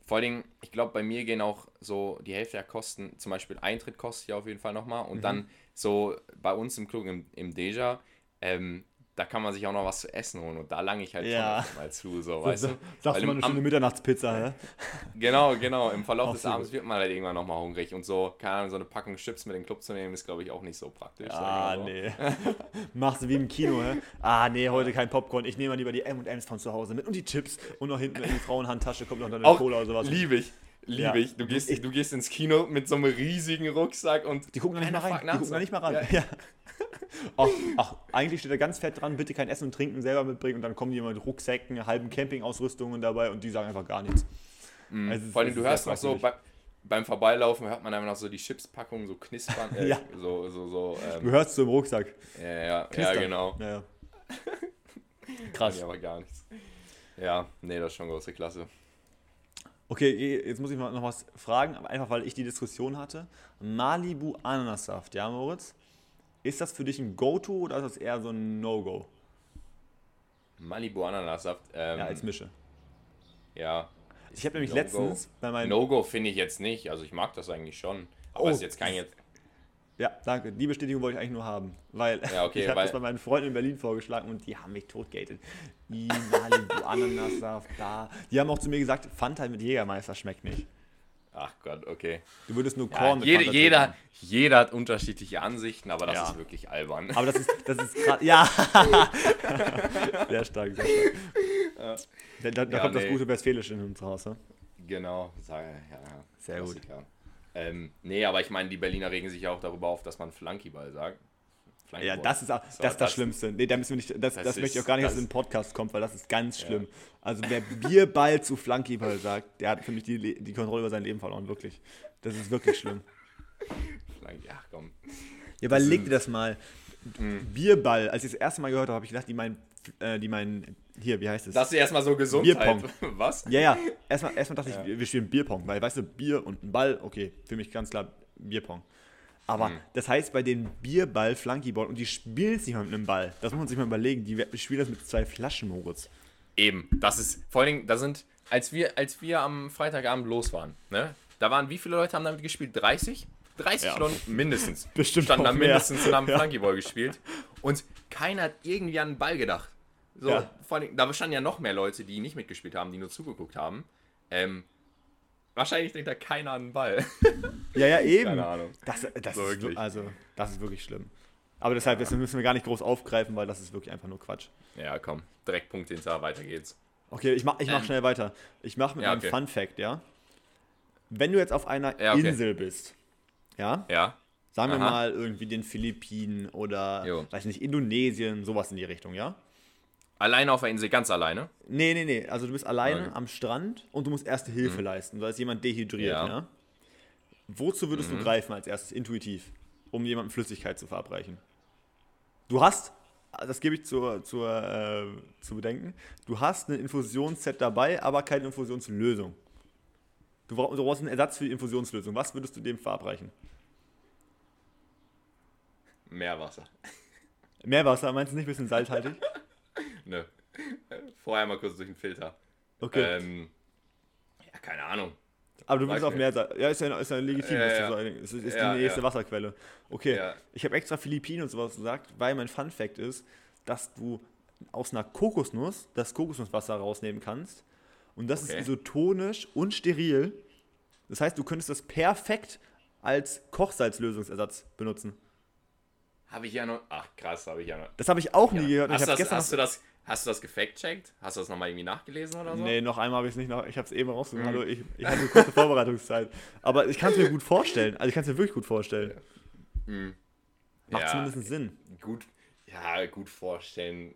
Vor allen Dingen, ich glaube, bei mir gehen auch so die Hälfte der Kosten, zum Beispiel Eintritt kostet ja auf jeden Fall nochmal. Und Mhm. dann so bei uns im Club, im, im Deja, ähm, da kann man sich auch noch was zu essen holen. Und da lange ich halt Ja. schon mal zu, so, weißt du? sagst Weil du mal eine schöne Mitternachtspizza, hä? Genau, genau. Im Verlauf Auch des so Abends gut. wird man halt irgendwann nochmal hungrig. Und so, keine Ahnung, so eine Packung Chips mit in den Club zu nehmen, ist, glaube ich, auch nicht so praktisch. Ah, so. nee. Machst du wie im Kino, hä? Ah, nee, heute kein Popcorn. Ich nehme mal lieber die M&M's von zu Hause mit und die Chips. Und noch hinten in die Frauenhandtasche kommt noch eine Auch Cola oder sowas. liebe ich. Liebe Ja. ich. Du gehst, du gehst ins Kino mit so einem riesigen Rucksack und Die gucken da nicht mal rein. Die gucken so. nicht mal ran. Ja. Ach, ach, eigentlich steht da ganz fett dran, bitte kein Essen und Trinken selber mitbringen und dann kommen die immer mit Rucksäcken, halben Campingausrüstungen dabei und die sagen einfach gar nichts. Mhm. Ist- Vor allem, du hörst noch so, bei, beim Vorbeilaufen hört man einfach noch so die Chipspackung so knispern. Äh, Ja. So, so, so. Du Ähm, hörst so im Rucksack. ja, ja, ja, genau. Ja, ja. Krass. Krass. aber gar nichts. Ja, nee, das ist schon große Klasse. Okay, jetzt muss ich mal noch was fragen, einfach weil ich die Diskussion hatte. Malibu Ananassaft, ja Moritz? Ist das für dich ein Go-To oder ist das eher so ein No-Go? Malibu Ananassaft. Ähm, Ja, als Mische. ja. Ich habe nämlich No-Go. letztens bei meinem. No-Go finde ich jetzt nicht. Also ich mag das eigentlich schon. Aber Oh. ist jetzt kein jetzt. Ja, danke. Die Bestätigung wollte ich eigentlich nur haben. Weil Ja, okay, ich habe das bei meinen Freunden in Berlin vorgeschlagen und die haben mich totgated. Malibu, Ananassaft, da. Die haben auch zu mir gesagt, Fanta mit Jägermeister schmeckt nicht. Ach Gott, okay. Du würdest nur Ja, Korn mit jede, Fanta jeder, trinken. jeder hat unterschiedliche Ansichten, aber das Ja. ist wirklich albern. Aber das ist, das ist gerade. Ja! sehr stark, sehr stark. Da, da, da Ja, kommt das nee. gute Westfälische in uns raus. Ne? Genau, ja, ja. Sehr gut. Klassiker. Ähm, nee, aber ich meine, die Berliner regen sich ja auch darüber auf, dass man Flunkyball sagt. Ja, das ist, auch- das, ist das Schlimmste. Nee, da müssen wir nicht, das, das, das möchte ich auch gar nicht, dass das- es in den Podcast kommt, weil das ist ganz schlimm. Also wer Bierball zu Flunkyball sagt, der hat für mich die, die Kontrolle über sein Leben verloren, wirklich. Das ist wirklich schlimm. Ja, komm. Ja, überleg dir das mal. Mhm. Bierball, als ich das erste Mal gehört habe, habe ich gedacht, die meinen, äh, die meinen, hier, wie heißt es? Das ist erstmal so Gesundheit. Bierpong. Was? ja, ja, erstmal, erstmal dachte Ja. ich, wir- spielen Bierpong, weil, weißt du, Bier und ein Ball, okay, für mich ganz klar Bierpong. Aber Mhm. das heißt, bei den Bierball, Flunkyball, und die spielen es nicht mal mit einem Ball. Das muss man sich mal überlegen. Die spielen das mit zwei Flaschen, Moritz. Eben, das ist, vor allen Dingen, da sind, als wir, als wir am Freitagabend los waren, ne, da waren, wie viele Leute haben damit gespielt? 30? 30 Ja. Leute mindestens. Bestimmt Standen da mindestens und haben Ja. Flunkyball gespielt. Und keiner hat irgendwie an den Ball gedacht. So, Ja. vor Dingen, da standen ja noch mehr Leute, die nicht mitgespielt haben, die nur zugeguckt haben. Ähm, wahrscheinlich denkt da keiner an den Ball. Ja, ja, eben. Keine Ahnung. Das, das, So ist. Also, das ist wirklich schlimm. Aber deshalb das müssen wir gar nicht groß aufgreifen, weil das ist wirklich einfach nur Quatsch. Ja, komm, direkt Punkt hinter, weiter geht's. Okay, ich mach, ich mach Ähm. schnell weiter. Ich mach mit Ja, einem okay. Fun Fact, ja? Wenn du jetzt auf einer Ja, okay. Insel bist, ja? Ja, Sagen wir Aha. mal irgendwie den Philippinen oder, Jo. weiß nicht, Indonesien, sowas in die Richtung, ja? alleine auf der Insel, ganz alleine. Nee, nee, nee. Also du bist alleine Okay. am Strand und du musst erste Hilfe leisten. Da ist jemand dehydriert, Ja. ja? Wozu würdest du greifen als erstes, intuitiv, um jemandem Flüssigkeit zu verabreichen? Du hast, das gebe ich zur, zur, äh, zu bedenken, du hast ein Infusionsset dabei, aber keine Infusionslösung. Du, brauch- du brauchst einen Ersatz für die Infusionslösung. Was würdest du dem verabreichen? Meerwasser. Meerwasser, meinst du nicht ein bisschen salzhaltig? Nö. Vorher mal kurz durch den Filter. Okay. Ähm, ja, keine Ahnung. Aber du bist auf nicht. Meersalz. Ja, ist ja, ist ja legitim, Ja, ja. Es ist, ist Ja, die nächste ja. Wasserquelle. Okay, ich habe extra Philippinen und sowas gesagt, weil mein Fun Fact ist, dass du aus einer Kokosnuss das Kokosnusswasser rausnehmen kannst. Und das Okay. ist isotonisch und steril. Das heißt, du könntest das perfekt als Kochsalzlösungsersatz benutzen. Habe ich ja noch. Ach, krass, habe ich ja noch. Das habe ich auch nie gehört. und Hast, ich das, gestern hast, du das, hast du das gefact-checkt? Hast du das nochmal irgendwie nachgelesen oder so? Nee, noch einmal habe ich es nicht noch. Ich habe es eben rausgesucht. Mhm. Hallo, ich, ich hatte eine kurze Vorbereitungszeit. Aber ich kann es mir gut vorstellen. Also ich kann es mir wirklich gut vorstellen. Macht Ja. zumindest Sinn. Gut, ja, gut vorstellen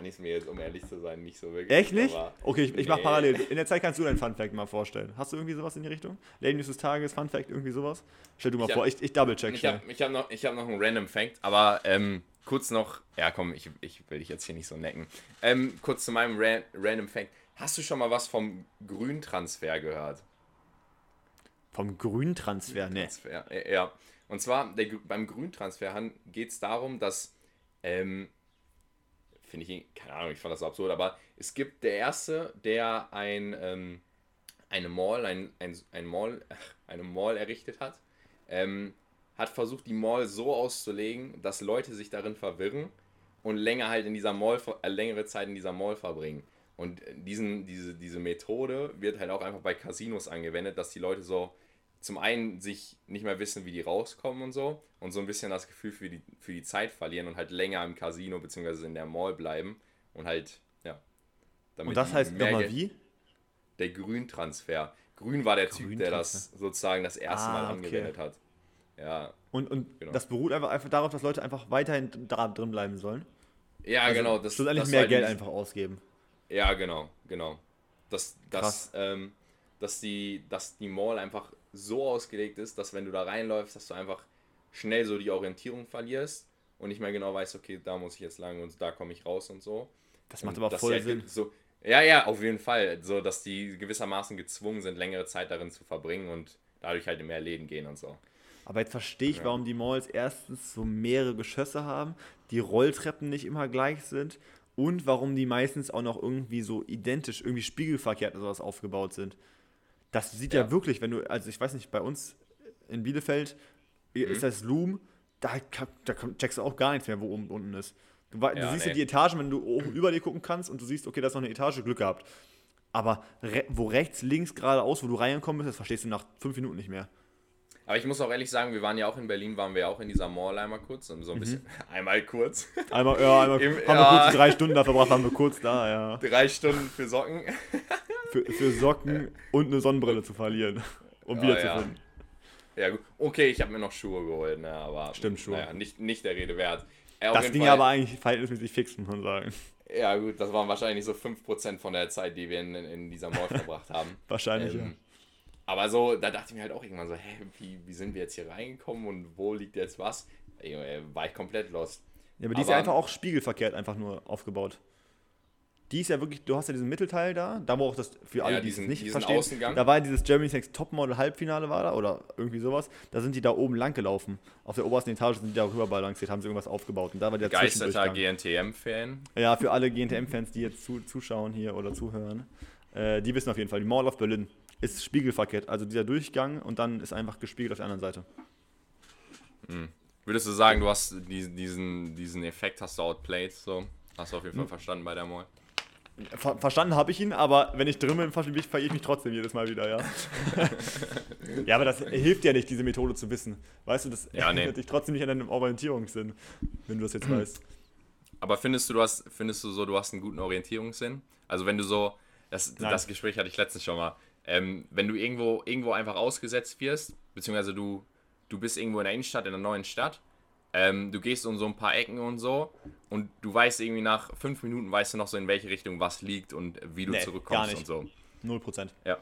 kann ich es mir jetzt, um ehrlich zu sein, nicht so wirklich. Echt nicht? Okay, ich, ich Nee. parallel. In der Zeit kannst du dein Fun Fact mal vorstellen. Hast du irgendwie sowas in die Richtung? Lady News des Tages, Fun Fact, irgendwie sowas? Stell du mal Ich hab- vor, ich, ich double-check Ich habe hab noch, ich hab noch einen random Fact, aber ähm, kurz noch, ja komm, ich, ich will dich jetzt hier nicht so necken. Ähm, kurz zu meinem Ran random Fact. Hast du schon mal was vom Grüntransfer gehört? Vom Grüntransfer, ne. Äh, ja. Und zwar der, beim Grüntransfer geht es darum, dass, ähm, finde ich, keine Ahnung, ich fand das so absurd, aber es gibt der Erste, der ein, ähm, eine Mall, ein, ein, ein Mall, eine Mall errichtet hat, ähm, hat versucht, die Mall so auszulegen, dass Leute sich darin verwirren und länger halt in dieser Mall, äh, längere Zeit in dieser Mall verbringen. Und diesen, diese, diese Methode wird halt auch einfach bei Casinos angewendet, dass die Leute so zum einen sich nicht mehr wissen, wie die rauskommen und so und so ein bisschen das Gefühl für die, für die Zeit verlieren und halt länger im Casino bzw. in der Mall bleiben und halt, ja. damit Und das heißt nochmal wie? Der Grüntransfer. Grün war der Typ, der das sozusagen das erste Ah, Mal okay. angewendet hat. Ja, Und, und Genau. das beruht einfach, einfach darauf, dass Leute einfach weiterhin da drin bleiben sollen. ja Also genau. Das, schlussendlich das mehr war Geld nicht- einfach ausgeben. Ja, genau, genau. Dass, dass, ähm, dass, die, dass die Mall einfach so ausgelegt ist, dass wenn du da reinläufst, dass du einfach schnell so die Orientierung verlierst und nicht mehr genau weißt, okay, da muss ich jetzt lang und da komme ich raus und so. Das macht Und aber voll Sinn. So, ja, ja, auf jeden Fall. So, dass die gewissermaßen gezwungen sind, längere Zeit darin zu verbringen und dadurch halt in mehr Läden gehen und so. Aber jetzt verstehe ich, warum die Malls erstens so mehrere Geschosse haben, die Rolltreppen nicht immer gleich sind und warum die meistens auch noch irgendwie so identisch, irgendwie spiegelverkehrt oder sowas aufgebaut sind. Das sieht ja, Ja. wirklich, wenn du, also ich weiß nicht, bei uns in Bielefeld Mhm. ist das Loom da, da checkst du auch gar nichts mehr, wo oben und unten ist. Du, du Ja, siehst nee. ja die Etagen, wenn du oben über dir gucken kannst und du siehst, okay, da ist noch eine Etage, Glück gehabt. Aber re wo rechts, links, geradeaus, wo du reingekommen bist, das verstehst du nach fünf Minuten nicht mehr. Aber ich muss auch ehrlich sagen, wir waren ja auch in Berlin, waren wir auch in dieser Mall einmal kurz, so ein bisschen, einmal kurz, Einmal, ja, einmal Im- haben wir ja. kurz drei Stunden da verbracht, waren wir kurz da, ja. drei Stunden für Socken. Für, für Socken und eine Sonnenbrille zu verlieren. Um Ja, wiederzufinden. Ja, gut. Okay, ich habe mir noch Schuhe geholt, ne, aber. Stimmt, Schuhe. Naja, nicht, nicht der Rede wert. Äh, Das ging Fall- aber eigentlich verhältnismäßig fix, muss man sagen. Ja, gut, das waren wahrscheinlich so 5% von der Zeit, die wir in, in dieser Mall verbracht haben. Wahrscheinlich, Ähm, Aber so, da dachte ich mir halt auch irgendwann so, hä, wie, wie sind wir jetzt hier reingekommen und wo liegt jetzt was? Äh, war ich komplett lost. ja. Aber die ist ja einfach auch spiegelverkehrt einfach nur aufgebaut. Die ist ja wirklich, du hast ja diesen Mittelteil da, da wo auch das für alle, Ja, die diesen- es nicht verstehen, Außengang. da war dieses Germany's Next Topmodel Halbfinale war da oder irgendwie sowas, da sind die da oben lang gelaufen. Auf der obersten Etage sind die da rüber balanciert, haben sie irgendwas aufgebaut und da war der Geisterter. GNTM-Fan. Ja, für alle GNTM-Fans, die jetzt zu, zuschauen hier oder zuhören, äh, die wissen auf jeden Fall, die Mall of Berlin ist spiegelverkehrt, also dieser Durchgang und dann ist einfach gespiegelt auf der anderen Seite. Würdest du sagen, du hast die- diesen, diesen Effekt hast du outplayed, so? Hast du auf jeden. Fall verstanden bei der Mall? Ver verstanden habe ich ihn, aber wenn ich drin bin, ver verirre ich mich trotzdem jedes Mal wieder, ja. ja, aber das hilft ja nicht, diese Methode zu wissen. Weißt du, das Ja, nee. dich trotzdem nicht an deinen Orientierungssinn, wenn du das jetzt weißt. Aber findest du, du hast, findest du so, du hast einen guten Orientierungssinn? Also wenn du so, das, Nein. das Gespräch hatte ich letztens schon mal, ähm, wenn du irgendwo, irgendwo einfach ausgesetzt wirst, beziehungsweise du, du bist irgendwo in der Innenstadt, in einer neuen Stadt, ähm, du gehst um so ein paar Ecken und so und du weißt irgendwie nach fünf Minuten, weißt du noch so, in welche Richtung was liegt und wie du Nee, zurückkommst und so. Null Prozent. Ja,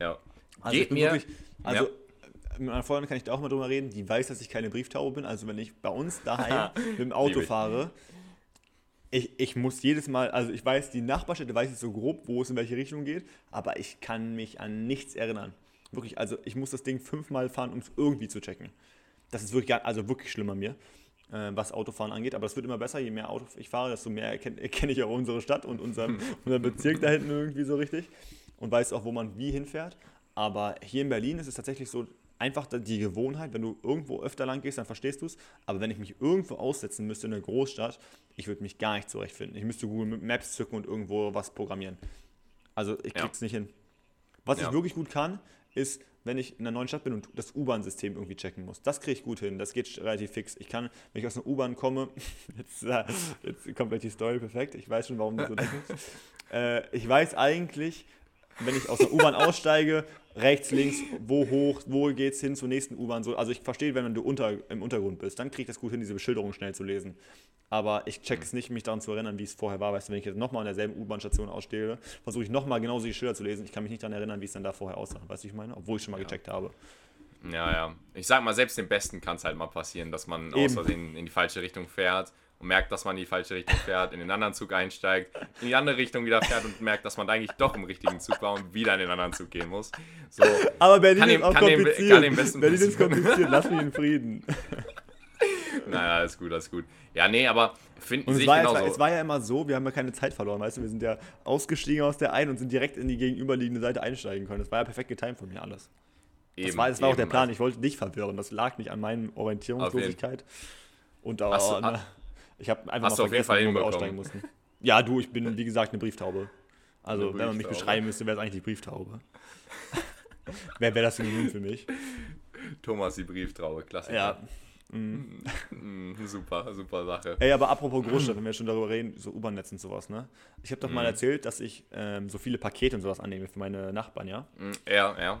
ja. Also ich Geht bin mir, wirklich, also Ja. mit meiner Freundin kann ich da auch mal drüber reden, die weiß, dass ich keine Brieftaube bin. Also wenn ich bei uns daheim mit dem Auto fahre, ich, ich muss jedes Mal, also ich weiß, die Nachbarstädte weiß ich so grob, wo es in welche Richtung geht, aber ich kann mich an nichts erinnern. Wirklich, also ich muss das Ding fünfmal fahren, um es irgendwie zu checken. Das ist wirklich, also wirklich schlimm an mir, äh, was Autofahren angeht. Aber es wird immer besser, je mehr Auto ich fahre, desto mehr erkenne erkenn ich auch unsere Stadt und unseren, unseren Bezirk da hinten irgendwie so richtig und weiß auch, wo man wie hinfährt. Aber hier in Berlin ist es tatsächlich so, einfach die Gewohnheit, wenn du irgendwo öfter lang gehst, dann verstehst du es. Aber wenn ich mich irgendwo aussetzen müsste in einer Großstadt, ich würde mich gar nicht zurechtfinden. Ich müsste Google Maps zücken und irgendwo was programmieren. Also ich Ja. krieg's nicht hin. Was Ja. ich wirklich gut kann, ist, wenn ich in einer neuen Stadt bin und das U-Bahn-System irgendwie checken muss. Das kriege ich gut hin. Das geht relativ fix. Ich kann, wenn ich aus einer U-Bahn komme, jetzt, äh, jetzt kommt gleich die Story perfekt. Ich weiß schon, warum du so denkst. äh, ich weiß eigentlich, wenn ich aus der U-Bahn aussteige, rechts, links, wo hoch, wo geht's hin zur nächsten U-Bahn. So. Also ich verstehe, wenn du unter, im Untergrund bist, dann kriege ich das gut hin, diese Beschilderung schnell zu lesen. Aber ich check es nicht, mich daran zu erinnern, wie es vorher war. Weißt du, wenn ich jetzt nochmal an derselben U-Bahn-Station ausstehe, versuche ich nochmal genauso die Schilder zu lesen. Ich kann mich nicht daran erinnern, wie es dann da vorher aussah. Weißt du, ich meine? Obwohl ich schon mal gecheckt habe. Ja, ja. Ich sag mal, selbst dem Besten kann es halt mal passieren, dass man Eben. aus Versehen in die falsche Richtung fährt und merkt, dass man in die falsche Richtung fährt, in den anderen Zug einsteigt, in die andere Richtung wieder fährt und merkt, dass man eigentlich doch im richtigen Zug war und wieder in den anderen Zug gehen muss. So, Aber Berlin Kann ist dem- auch kann dem- kompliziert. kann dem Besten Berlin ist kompliziert. Lass mich in Frieden. naja, alles gut, alles gut. Ja, nee, aber finden Und Sie es war, es, war, genauso. es war ja immer so, wir haben ja keine Zeit verloren, weißt du, wir sind ja ausgestiegen aus der einen und sind direkt in die gegenüberliegende Seite einsteigen können. Das war ja perfekt getimt von mir alles. Das Eben, war, das war auch der eben. Plan, ich wollte dich verwirren, das lag nicht an meinen Orientierungslosigkeit. Und da, Hast du- ne, ich habe einfach hast mal vergessen, hinbekommen. aussteigen mussten. Ja, du, ich bin, wie gesagt, eine Brieftaube. Also, Eine wenn man mich beschreiben müsste, wäre es eigentlich die Brieftaube. Wer wäre das Synonym für mich? Thomas die Brieftraube, klasse. Ja. Mm, super, super Sache. Ey, aber apropos Großstadt, wenn wir schon darüber reden, so U-Bahn-Netz und sowas, ne? Ich habe doch Mhm. mal erzählt, dass ich ähm, so viele Pakete und sowas annehme für meine Nachbarn, ja? Mm, Ja, ja.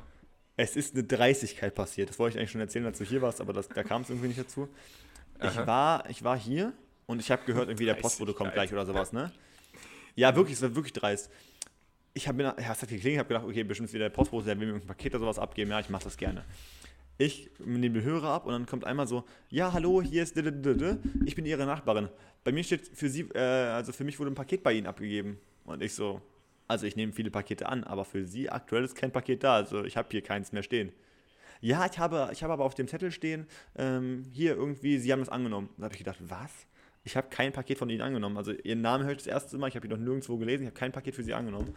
Es ist eine Dreistigkeit passiert. Das wollte ich eigentlich schon erzählen, als du hier warst, aber das, da kam es irgendwie nicht dazu. Ich Aha. war, ich war hier und ich habe gehört, irgendwie der Postbote kommt gleich oder sowas, ne? Ja, wirklich, es war wirklich dreist. Ich habe mir, ja, es hat geklingelt, ich habe gedacht, okay, bestimmt ist wieder der Postbote, der will mir irgendein Paket oder sowas abgeben. Ja, ich mache das gerne. Ich nehme den Hörer ab und dann kommt einmal so, ja, hallo, hier ist, ich bin Ihre Nachbarin. Bei mir steht für Sie, äh, also für mich wurde ein Paket bei Ihnen abgegeben. Und ich so, also ich nehme viele Pakete an, aber für Sie aktuell ist kein Paket da, also ich habe hier keins mehr stehen. Ja, ich habe, ich habe aber auf dem Zettel stehen, ähm, hier irgendwie, Sie haben das angenommen. Da habe ich gedacht, was? Ich habe kein Paket von Ihnen angenommen. Also Ihren Namen höre ich das erste Mal, ich habe ihn noch nirgendwo gelesen, ich habe kein Paket für Sie angenommen.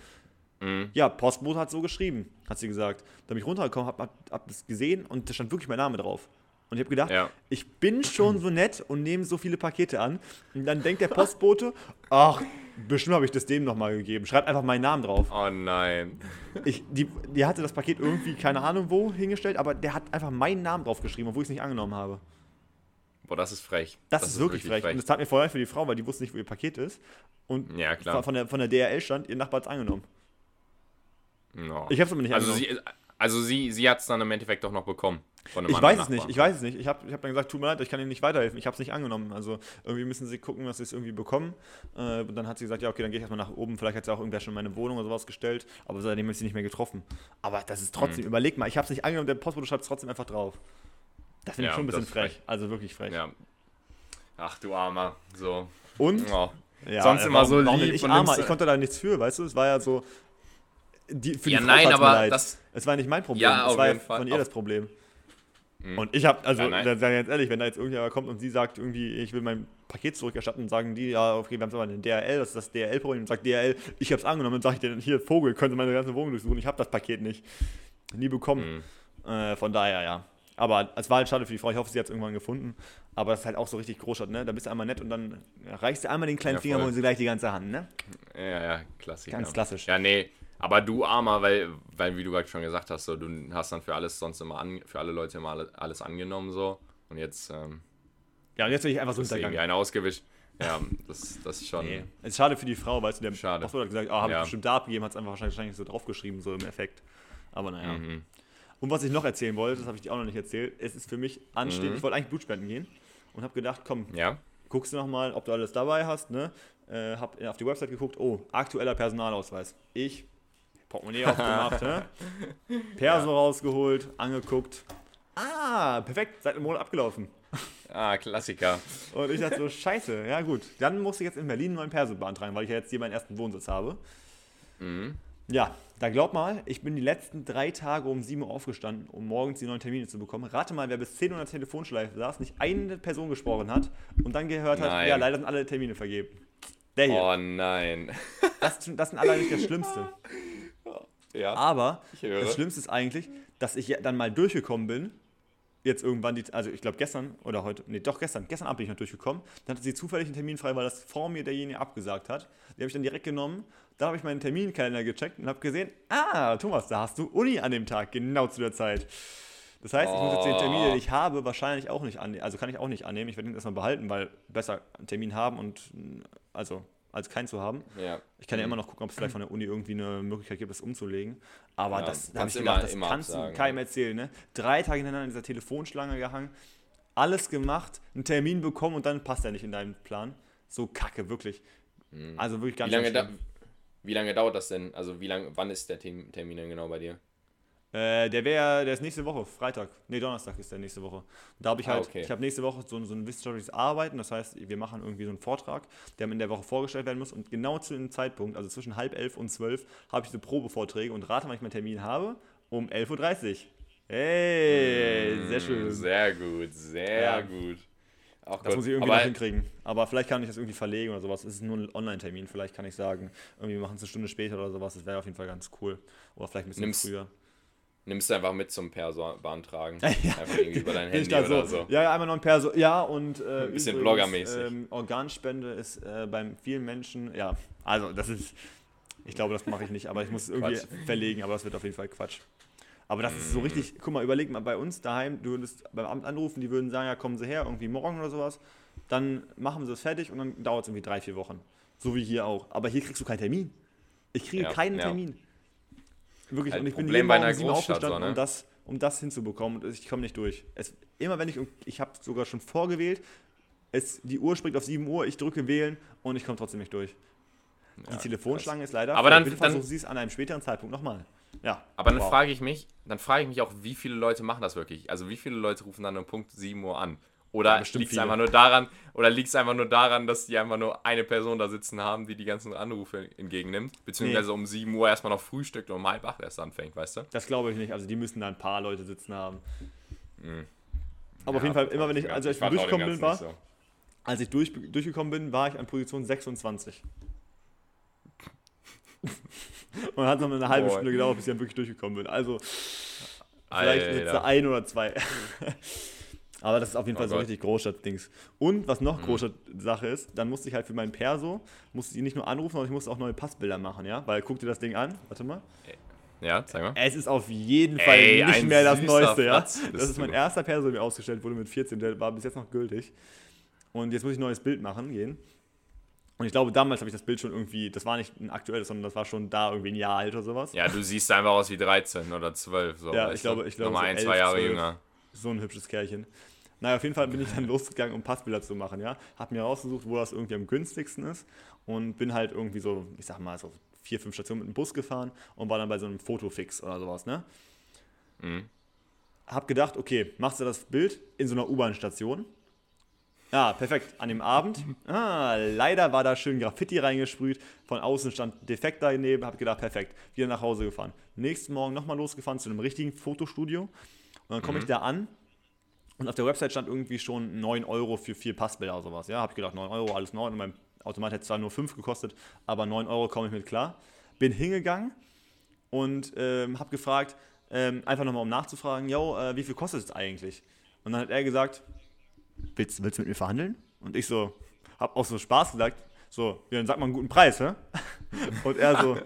Mhm. Ja, Postbote hat so geschrieben, hat sie gesagt. Da bin ich runtergekommen, hab, hab, hab das gesehen und da stand wirklich mein Name drauf. Und ich habe gedacht, Ja. ich bin schon so nett und nehme so viele Pakete an. Und dann denkt der Postbote, ach, bestimmt habe ich das dem nochmal gegeben. Schreibt einfach meinen Namen drauf. Oh nein. Ich, die, die hatte das Paket irgendwie, keine Ahnung wo, hingestellt, aber der hat einfach meinen Namen draufgeschrieben, obwohl ich es nicht angenommen habe. Boah, das ist frech. Das, ist wirklich frech. Und das tat mir vorher für die Frau, weil die wusste nicht, wo ihr Paket ist. Und Ja, klar. von der, von der DRL stand, ihr Nachbar hat es angenommen. No. Ich habe es aber nicht also angenommen. sie, also sie, sie hat es dann im Endeffekt doch noch bekommen. Von einem Ich weiß es nicht, ich weiß es nicht. Ich habe ich hab dann gesagt, tut mir leid, ich kann Ihnen nicht weiterhelfen. Ich habe es nicht angenommen. Also irgendwie müssen Sie gucken, dass Sie es irgendwie bekommen. Äh, und dann hat sie gesagt, ja, okay, dann gehe ich erstmal nach oben. Vielleicht hat sie auch irgendwer schon meine Wohnung oder sowas gestellt. Aber seitdem habe ich sie nicht mehr getroffen. Aber das ist trotzdem, Mhm. überleg mal, ich habe es nicht angenommen, der Postbote schreibt es trotzdem einfach drauf. Das finde ich Ja, schon ein bisschen frech. frech. Also wirklich frech. Ja. Ach du Armer. So. Und? Oh. Ja, Sonst äh, immer warum- so warum lieb denn Ich, und Armer, ich konnte da nichts für, weißt du? Es war ja so. Die, für Ja, die Frau nein, aber leid. das- Es war nicht mein Problem. Ja, es war ja von ihr das Problem. Mhm. Und ich habe, also, Ja, nein. da sage ich jetzt ehrlich, wenn da jetzt irgendjemand kommt und sie sagt irgendwie, ich will mein Paket zurückerstatten, sagen die, ja, okay, wir haben es aber eine DRL, das ist das DRL-Problem. Und sagt DRL, ich habe es angenommen, dann sage ich dir, hier, Vogel, könnte meine ganze Wohnung durchsuchen, ich habe das Paket nicht. Nie bekommen. Mhm. Äh, von daher, ja. Aber es war halt schade für die Frau, ich hoffe, sie hat es irgendwann gefunden. Aber das ist halt auch so richtig Großstadt, ne? Da bist du einmal nett und dann reichst du einmal den kleinen Ja, Finger, holen sie gleich die ganze Hand, ne? Ja, ja, Klassiker. Ganz klassisch. Ja, nee. Aber du Armer, weil, weil wie du gerade schon gesagt hast, so, du hast dann für alles sonst immer an, für alle Leute immer alle, alles angenommen so. Und jetzt ähm, Ja, und jetzt will ich einfach so irgendwie einer ausgewischt. Ja, das, das ist schon. Nee. Es ist schade für die Frau, weißt du, der Schade. Postbote hat gesagt, ah, habe Ja. ich bestimmt da abgegeben, hat es einfach wahrscheinlich, wahrscheinlich so draufgeschrieben, so im Effekt. Aber naja. Mhm. Und was ich noch erzählen wollte, das habe ich dir auch noch nicht erzählt, es ist für mich anstehend, Mhm. ich wollte eigentlich Blutspenden gehen und habe gedacht, komm, Ja. guckst du noch mal, ob du alles dabei hast, ne? Äh, hab auf die Website geguckt, oh, aktueller Personalausweis. Ich, Portemonnaie aufgemacht, ne? Perso rausgeholt, angeguckt. Ah, perfekt, seit einem Monat abgelaufen. Ah, Klassiker. Und ich dachte so, scheiße, ja gut. Dann musste ich jetzt in Berlin einen neuen Perso beantragen, weil ich ja jetzt hier meinen ersten Wohnsitz habe. Mhm. Ja, da glaub mal, ich bin die letzten drei Tage um 7 Uhr aufgestanden, um morgens die neuen Termine zu bekommen. Rate mal, wer bis 10 Uhr in der Telefonschleife saß, nicht eine Person gesprochen hat und dann gehört hat, Nein. ja, leider sind alle Termine vergeben. Der hier. Oh nein. Das, das sind alle nicht das Schlimmste. Ja. Aber das Schlimmste ist eigentlich, dass ich dann mal durchgekommen bin. Jetzt irgendwann, die, also ich glaube gestern oder heute, nee, doch gestern, gestern Abend bin ich noch durchgekommen. Dann hatte sie zufällig einen Termin frei, weil das vor mir derjenige abgesagt hat. Die habe ich dann direkt genommen. Da habe ich meinen Terminkalender gecheckt und habe gesehen, ah, Thomas, da hast du Uni an dem Tag, genau zu der Zeit. Das heißt, ich muss jetzt den Termin, den ich habe, wahrscheinlich auch nicht annehmen. Also kann ich auch nicht annehmen. Ich werde ihn erstmal behalten, weil besser einen Termin haben und also als keinen zu haben. Ja. Ich kann ja immer noch gucken, ob es vielleicht von der Uni irgendwie eine Möglichkeit gibt, das umzulegen. Aber Ja, das, da habe ich immer- gedacht, das immer kannst absagen, du keinem erzählen. Ne? Drei Tage hintereinander in dieser Telefonschlange gehangen, alles gemacht, einen Termin bekommen und dann passt er nicht in deinen Plan. So kacke, wirklich. Also wirklich ganz, Wie lange, da, wie lange dauert das denn? Also wie lange, wann ist der Termin denn genau bei dir? Äh, der wäre, der ist nächste Woche, Freitag. Nee, Donnerstag ist der nächste Woche. Und da habe ich Ah, halt, okay. ich habe nächste Woche so, so ein wissenschaftliches Arbeiten, das heißt, wir machen irgendwie so einen Vortrag, der in der Woche vorgestellt werden muss und genau zu dem Zeitpunkt, also zwischen halb elf und zwölf, habe ich so Probevorträge und rate, wann ich meinen Termin habe, um 11.30 Uhr. Hey, sehr schön. Mm, Sehr gut, sehr Ja. gut. Auch Das gut. muss ich irgendwie Aber noch hinkriegen. Aber vielleicht kann ich das irgendwie verlegen oder sowas. Es ist nur ein Online-Termin, vielleicht kann ich sagen, irgendwie machen es eine Stunde später oder sowas. Das wäre auf jeden Fall ganz cool. Oder vielleicht ein bisschen Nimmst- früher. nimmst du einfach mit zum Perso beantragen. Ja. Einfach irgendwie über dein Handy oder so. so. Ja, ja, einmal noch ein Perso. Ja, und äh, Ein bisschen bloggermäßig. Ähm, Organspende ist äh, beim vielen Menschen, ja, also das ist, ich glaube, das mache ich nicht, aber ich muss es irgendwie verlegen, aber das wird auf jeden Fall Quatsch. Aber das Mhm. ist so richtig, guck mal, überleg mal, bei uns daheim, du würdest beim Amt anrufen, die würden sagen, ja, kommen Sie her, irgendwie morgen oder sowas. Dann machen sie es fertig und dann dauert es irgendwie drei, vier Wochen. So wie hier auch. Aber hier kriegst du keinen Termin. Ich kriege Ja, keinen ja. Termin. Wirklich, Halt und ich bin Problem jeden bei Morgen einer um sieben Uhr Großstadt so, aufgestanden, ne? um, das, um das hinzubekommen. Und ich komme nicht durch. Es, immer wenn ich, ich habe sogar schon vorgewählt, es, die Uhr springt auf 7 Uhr, ich drücke wählen und ich komme trotzdem nicht durch. Die Ja, Telefonschlange ist leider Aber dann- Bitte dann- versuchen Sie es an einem späteren Zeitpunkt nochmal. Ja. Aber dann Wow. frage ich mich, dann frage ich mich auch, wie viele Leute machen das wirklich? Also wie viele Leute rufen dann um Punkt 7 Uhr an? Ja, Oder bestimmt liegt es einfach nur daran, oder liegt es einfach nur daran, dass die einfach nur eine Person da sitzen haben, die die ganzen Anrufe entgegennimmt, beziehungsweise um 7 Uhr erstmal noch frühstückt und um halb acht erst anfängt, weißt du? Das glaube ich nicht. Also die müssen da ein paar Leute sitzen haben. Mhm. Aber auf jeden Fall, immer wenn ich, also als ich durchgekommen bin, war, nicht als ich durch, durchgekommen bin, war ich an Position 26. Und hat noch eine halbe Boah. Stunde gedauert, bis ich dann wirklich durchgekommen bin. Also so. vielleicht jetzt Alter. ein oder zwei. Aber das ist auf jeden Oh Fall so Gott. richtig Großstadt-Dings. Und was noch Großstadt-Sache ist, dann musste ich halt für meinen Perso, musste ich ihn nicht nur anrufen, sondern ich musste auch neue Passbilder machen, ja? Weil guck dir das Ding an, warte mal. Ja, sag mal. Es ist auf jeden Fall Ey, nicht mehr das Neueste, ja? Fratz bist Das ist mein erster Perso, der mir ausgestellt wurde mit 14, der war bis jetzt noch gültig. Und jetzt muss ich ein neues Bild machen gehen. Und ich glaube, damals habe ich das Bild schon irgendwie, das war nicht ein aktuelles, sondern das war schon da irgendwie ein Jahr alt oder sowas. Ja, du siehst einfach aus wie 13 oder 12. So, Ja, ich glaube- ich glaube, Nochmal so ein, 11, zwei Jahre 12. jünger. So ein hübsches Kerlchen. Naja, auf jeden Fall bin ich dann losgegangen, um Passbilder zu machen, ja. Hab mir rausgesucht, wo das irgendwie am günstigsten ist und bin halt irgendwie so, ich sag mal, so vier, fünf Stationen mit dem Bus gefahren und war dann bei so einem Fotofix oder sowas, ne? Mhm. Hab gedacht, okay, machst du das Bild in so einer U-Bahn-Station? Ja, perfekt. An dem Abend, ah, leider war da schön Graffiti reingesprüht. Von außen stand defekt daneben. Hab gedacht, perfekt. Wieder nach Hause gefahren. Nächsten Morgen nochmal losgefahren zu einem richtigen Fotostudio. Und dann komme ich da an und auf der Website stand irgendwie schon 9 Euro für vier Passbilder oder sowas. Ja, hab ich gedacht, 9 Euro, alles 9. Und mein Automat hätte zwar nur 5 gekostet, aber 9 Euro komme ich mit klar. Bin hingegangen und ähm, habe gefragt, ähm, einfach nochmal um nachzufragen, yo, äh, wie viel kostet es eigentlich? Und dann hat er gesagt, willst, willst du mit mir verhandeln? Und ich so, hab auch so Spaß gesagt, so, ja, dann sag mal einen guten Preis, hä? Und er so,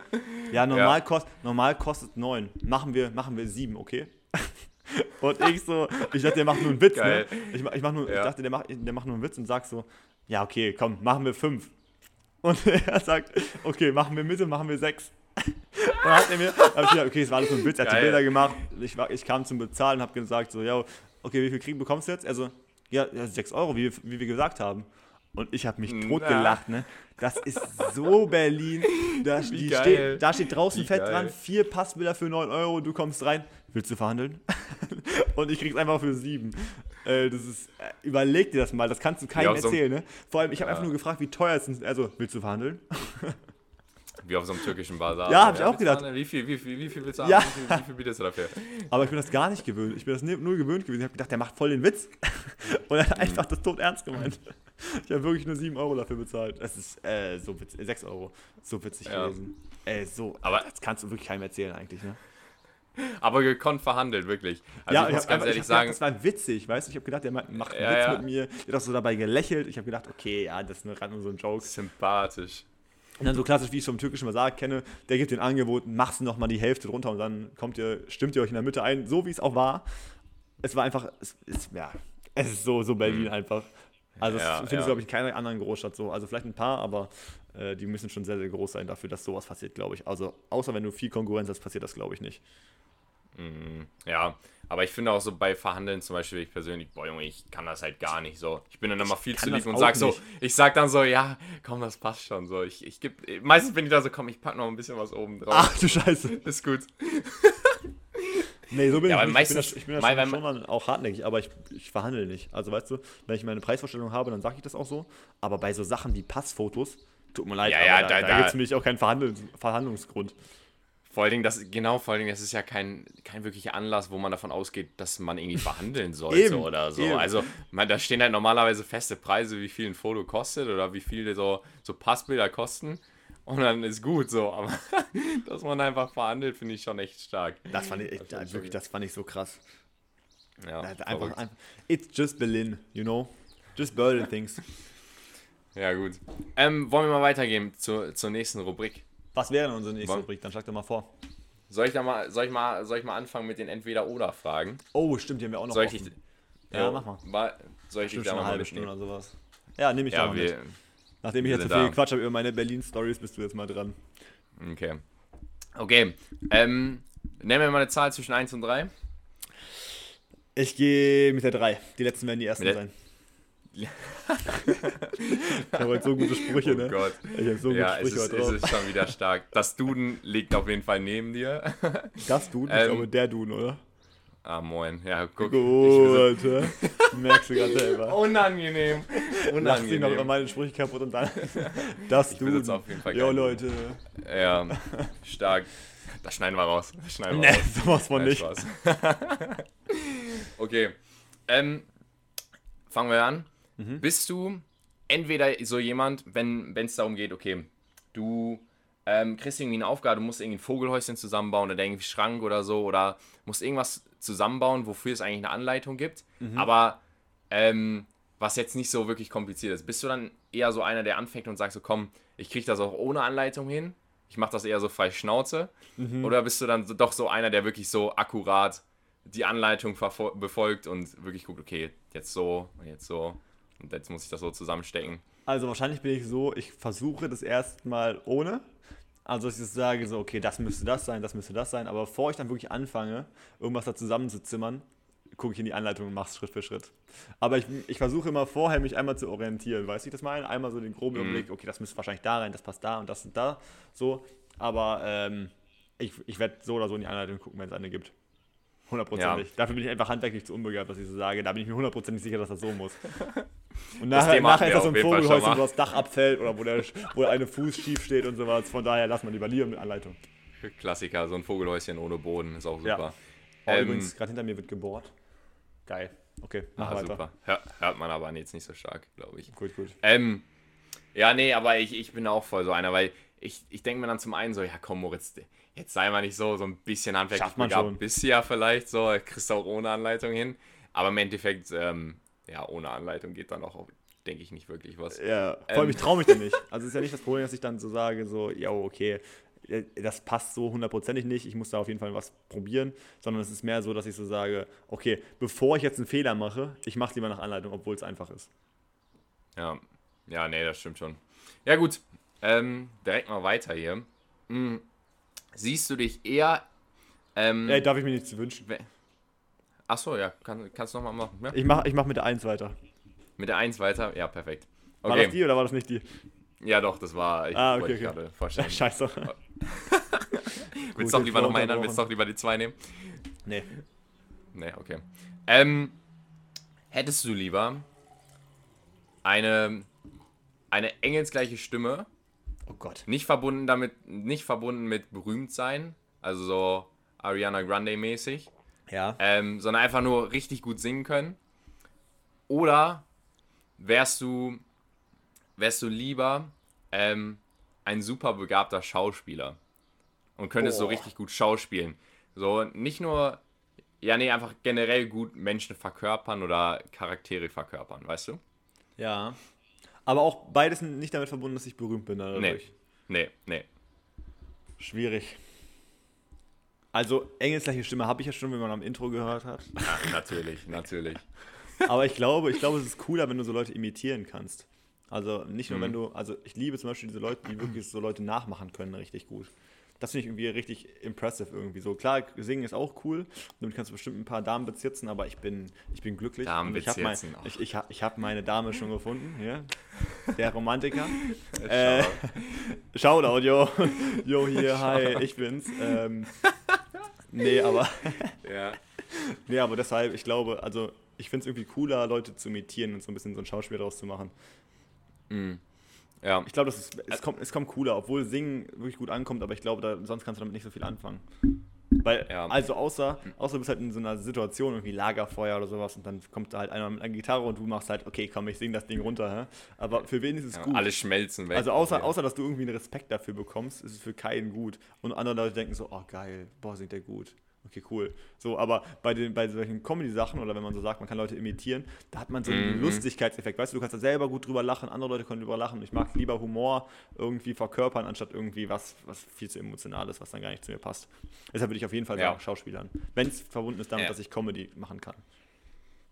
ja, normal, Ja. Kost, normal kostet 9, machen wir, machen wir 7, okay? Und ich so, ich dachte, der macht nur einen Witz, Geil. ne? Ich, ich, mach nur, ich Ja. dachte, der macht, der macht nur einen Witz und sagt so, ja, okay, komm, machen wir 5. Und er sagt, okay, machen wir Mitte, machen wir 6. Und dann hat er mir, hab ich gedacht, okay, es war alles nur ein Witz, er hat die. Bilder gemacht, ich, war, ich kam zum Bezahlen und habe gesagt, so, ja, okay, wie viel kriegen bekommst du jetzt? Also, ja, ja 6 Euro, wie, wie wir gesagt haben. Und ich habe mich Na. totgelacht, ne? Das ist so Berlin. Da, steht, da steht draußen Wie fett geil. dran, vier Passbilder für 9 Euro, du kommst rein. Willst du verhandeln? Und ich krieg's einfach für 7. Äh, das ist, äh, überleg dir das mal, das kannst du keinem so einem- erzählen, ne? Vor allem, ich habe Ja. einfach nur gefragt, wie teuer es ist. Also, willst du verhandeln? Wie auf so einem türkischen Bazar. Ja, hab ich auch gedacht. Wie viel, wie viel, wie viel willst du Ja. haben? Wie viel, wie viel bietest du dafür? Aber ich bin das gar nicht gewöhnt. Ich bin das null gewöhnt gewesen. Ich habe gedacht, der macht voll den Witz. Und er Mhm. hat einfach das tot ernst gemeint. Ich habe wirklich nur 7 Euro dafür bezahlt. Das ist äh, so witzig. 6 Euro. So witzig Ja. gewesen. Äh, so. Aber- das kannst du wirklich keinem erzählen eigentlich, ne? Aber gekonnt verhandelt, wirklich. Also ich muss hab ganz ehrlich sagen, gedacht, das war witzig, weißt du? Ich habe gedacht, der ma- macht einen Ja, Witz ja. mit mir. Der hat auch so dabei gelächelt. Ich habe gedacht, okay, ja, das ist nur gerade nur so ein Joke. sympathisch. Und dann so klassisch, wie ich es vom türkischen Basar kenne, der gibt den Angebot, machst du noch mal die Hälfte drunter und dann kommt ihr, stimmt ihr euch in der Mitte ein, so wie es auch war. Es war einfach, es ist, ja, es ist so, so Berlin einfach. Also Mhm. Ja, das findest ja. du, glaube ich, in keiner anderen Großstadt so. Also vielleicht ein paar, aber äh, die müssen schon sehr, sehr groß sein dafür, dass sowas passiert, glaube ich. Also außer wenn du viel Konkurrenz hast, passiert das, glaube ich, nicht. Mhm. Ja, aber ich finde auch so bei Verhandeln zum Beispiel, ich persönlich, boah Junge, ich kann das halt gar nicht so. Ich bin dann immer viel zu lieb und sag so, nicht. ich sag dann so, ja, komm, das passt schon so. Ich, ich geb, meistens bin ich da so, komm, ich pack noch ein bisschen was oben drauf. Ach du Scheiße. Ist gut. Nee, so bin Ja, ich nicht. Ich bin, meistens- das, ich bin das weil- schon, schon auch hartnäckig, aber ich, ich verhandle nicht. Also weißt du, wenn ich meine Preisvorstellung habe, dann sage ich das auch so. Aber bei so Sachen wie Passfotos, tut mir leid, Ja, ja, da, da- da, da- gibt es mich auch keinen Verhandlungs Verhandlungsgrund. Vor allen Dingen, das, genau, vor allen Dingen, das ist ja kein, kein wirklicher Anlass, wo man davon ausgeht, dass man irgendwie verhandeln sollte Eben, oder so. eben. Also, man, da stehen halt normalerweise feste Preise, wie viel ein Foto kostet oder wie viel so, so Passbilder kosten. Und dann ist gut so, aber dass man einfach verhandelt, finde ich schon echt stark. Das fand ich, echt, Das wirklich, das fand ich so krass. Ja, einfach, einfach, it's just Berlin, you know? Just Berlin things. ja gut. Ähm, wollen wir mal weitergehen zur, zur nächsten Rubrik? Was wäre denn unsere nächste Wann- Rubrik? Dann schlag doch mal vor. Soll ich, da mal, soll, ich mal, soll ich mal anfangen mit den Entweder-Oder-Fragen? Oh, stimmt, die haben wir auch noch Soll ich dich. Ja, Jo, mach mal. Soll ich dich Bestimmt da eine mal halbe Stunde oder sowas. Ja, nehme ich Ja, mal wir, mit. Nachdem ich jetzt so viel da. gequatscht habe über meine Berlin-Stories, bist du jetzt mal dran. Okay. Okay. Ähm, nennen wir mal eine Zahl zwischen 1 und 3. Ich gehe mit der 3. Die letzten werden die ersten sein. Ich habe heute so gute Sprüche, ne? Oh Gott. Ich habe so gute Ja, es Sprüche ist, heute es ist schon wieder stark. Das Duden liegt auf jeden Fall neben dir. Das Duden, ich Ähm, glaube der Duden, oder? Ah, moin. Ja, guck. Gut, hä? merkst du gerade selber. Unangenehm. Lass ihn noch über Unangenehm. meine Sprüche kaputt und dann das Ich Duden. auf jeden Fall Jo, Leute. Ja, stark. Das schneiden wir raus. Das schneiden wir Ne, raus. sowas von Nein, nicht. Okay. Ähm, fangen wir an. Mhm. Bist du entweder so jemand, wenn es darum geht, okay, du ähm, kriegst irgendwie eine Aufgabe, du musst irgendwie ein Vogelhäuschen zusammenbauen oder irgendwie Schrank oder so oder musst irgendwas zusammenbauen, wofür es eigentlich eine Anleitung gibt, Mhm. aber ähm, was jetzt nicht so wirklich kompliziert ist. Bist du dann eher so einer, der anfängt und sagt so, komm, ich kriege das auch ohne Anleitung hin? Ich mache das eher so frei Schnauze? Mhm. Oder bist du dann doch so einer, der wirklich so akkurat die Anleitung befolgt und wirklich guckt, okay, jetzt so, jetzt so und jetzt muss ich das so zusammenstecken? Also wahrscheinlich bin ich so, ich versuche das erstmal ohne. Also dass ich sage so, okay, das müsste das sein, das müsste das sein. Aber bevor ich dann wirklich anfange, irgendwas da zusammenzuzimmern, gucke ich in die Anleitung und mache es Schritt für Schritt. Aber ich, ich versuche immer vorher, mich einmal zu orientieren. Weißt du, ich das meine? Einmal so den groben mhm. Überblick, okay, das müsste wahrscheinlich da rein, das passt da und das und da. So. Aber ähm, ich, ich werde so oder so in die Anleitung gucken, wenn es eine gibt. Hundertprozentig. Ja. Dafür bin ich einfach handwerklich zu unbegabt, was ich so sage. Da bin ich mir hundertprozentig sicher, dass das so muss. Und nachher, nachher ist das so ein Vogelhäuschen, wo das Dach abfällt oder wo, der, wo eine Fuß schief steht und sowas. Von daher lass man lieber lieber mit Anleitung. Klassiker, so ein Vogelhäuschen ohne Boden ist auch super. Ja. Oh, ähm, übrigens, gerade hinter mir wird gebohrt. Geil. Okay, mach ah, weiter. Super. Hör, hört man aber jetzt nicht so stark, glaube ich. Gut, gut. Ähm, ja, nee, aber ich, ich bin auch voll so einer, weil ich, ich denke mir dann zum einen so, ja komm Moritz, jetzt sei mal nicht so, so ein bisschen handwerklich begabt. Bist ja vielleicht so, kriegst du auch ohne Anleitung hin. Aber im Endeffekt, ähm, ja, ohne Anleitung geht dann auch, denke ich, nicht wirklich was. Ja, vor allem, ähm, ich traue mich da nicht. Also es ist ja nicht das Problem, dass ich dann so sage, so, ja, okay, das passt so hundertprozentig nicht, ich muss da auf jeden Fall was probieren, sondern es ist mehr so, dass ich so sage, okay, bevor ich jetzt einen Fehler mache, ich mache es lieber nach Anleitung, obwohl es einfach ist. Ja, ja, nee, das stimmt schon. Ja gut, ähm, direkt mal weiter hier. Hm. Siehst du dich eher... Ähm, Ey, darf ich mir nichts wünschen? Achso, ja, kann, kannst du nochmal machen. Ja? Ich mache ich mach mit der 1 weiter. Mit der 1 weiter? Ja, perfekt. Okay. War das die oder war das nicht die? Ja, doch, das war. Ich ah, okay, okay. gerade vorstellen. Scheiße. Willst du doch lieber nochmal ändern? Willst du doch lieber die 2 nehmen? Nee. Nee, okay. Ähm, hättest du lieber eine, eine engelsgleiche Stimme? Oh Gott. Nicht verbunden damit, nicht verbunden mit berühmt sein, also so Ariana Grande mäßig. Ja. Ähm, sondern einfach nur richtig gut singen können. Oder wärst du, wärst du lieber ähm, ein super begabter Schauspieler und könntest oh. so richtig gut schauspielen. So nicht nur, ja, nee, einfach generell gut Menschen verkörpern oder Charaktere verkörpern, weißt du? Ja. Aber auch beides nicht damit verbunden, dass ich berühmt bin dadurch. Nee. Nee, nee. Schwierig. Also, engelsgleiche Stimme habe ich ja schon, wenn man am Intro gehört hat. Ja, natürlich, natürlich. Aber ich glaube, ich glaube, es ist cooler, wenn du so Leute imitieren kannst. Also nicht nur, mhm. wenn du, also ich liebe zum Beispiel diese Leute, die wirklich so Leute nachmachen können, richtig gut. Das finde ich irgendwie richtig impressive irgendwie. So klar, singen ist auch cool. Damit kannst du bestimmt ein paar Damen bezitzen, aber ich bin, ich bin glücklich. Damen ich habe mein, ich, ich, ich hab meine Dame schon gefunden, ja. Der Romantiker. äh, Shoutout, yo. Yo, hier, hi, ich bin's. Ähm, nee, aber. ja. Nee, aber deshalb, ich glaube, also ich finde es irgendwie cooler, Leute zu imitieren und so ein bisschen so ein Schauspiel daraus zu machen. Mhm. Ja. Ich glaube, es, kommt, es kommt cooler, obwohl Singen wirklich gut ankommt, aber ich glaube, da, sonst kannst du damit nicht so viel anfangen. Weil, ja. also außer, außer du bist halt in so einer Situation, irgendwie Lagerfeuer oder sowas, und dann kommt da halt einer mit einer Gitarre und du machst halt, okay, komm, ich sing das Ding runter, hä? aber für wen ist es ja, gut? Alle schmelzen weg. Also außer, außer, dass du irgendwie einen Respekt dafür bekommst, ist es für keinen gut. Und andere Leute denken so, oh geil, boah, singt der gut. Okay, cool. So, aber bei, den, bei solchen Comedy-Sachen oder wenn man so sagt, man kann Leute imitieren, da hat man so einen mhm. Lustigkeitseffekt. Weißt du, du kannst da selber gut drüber lachen, andere Leute können drüber lachen. Ich mag lieber Humor irgendwie verkörpern, anstatt irgendwie was, was viel zu emotional ist, was dann gar nicht zu mir passt. Deshalb würde ich auf jeden Fall sagen, ja. Schauspielern. Wenn es verbunden ist damit, ja. dass ich Comedy machen kann.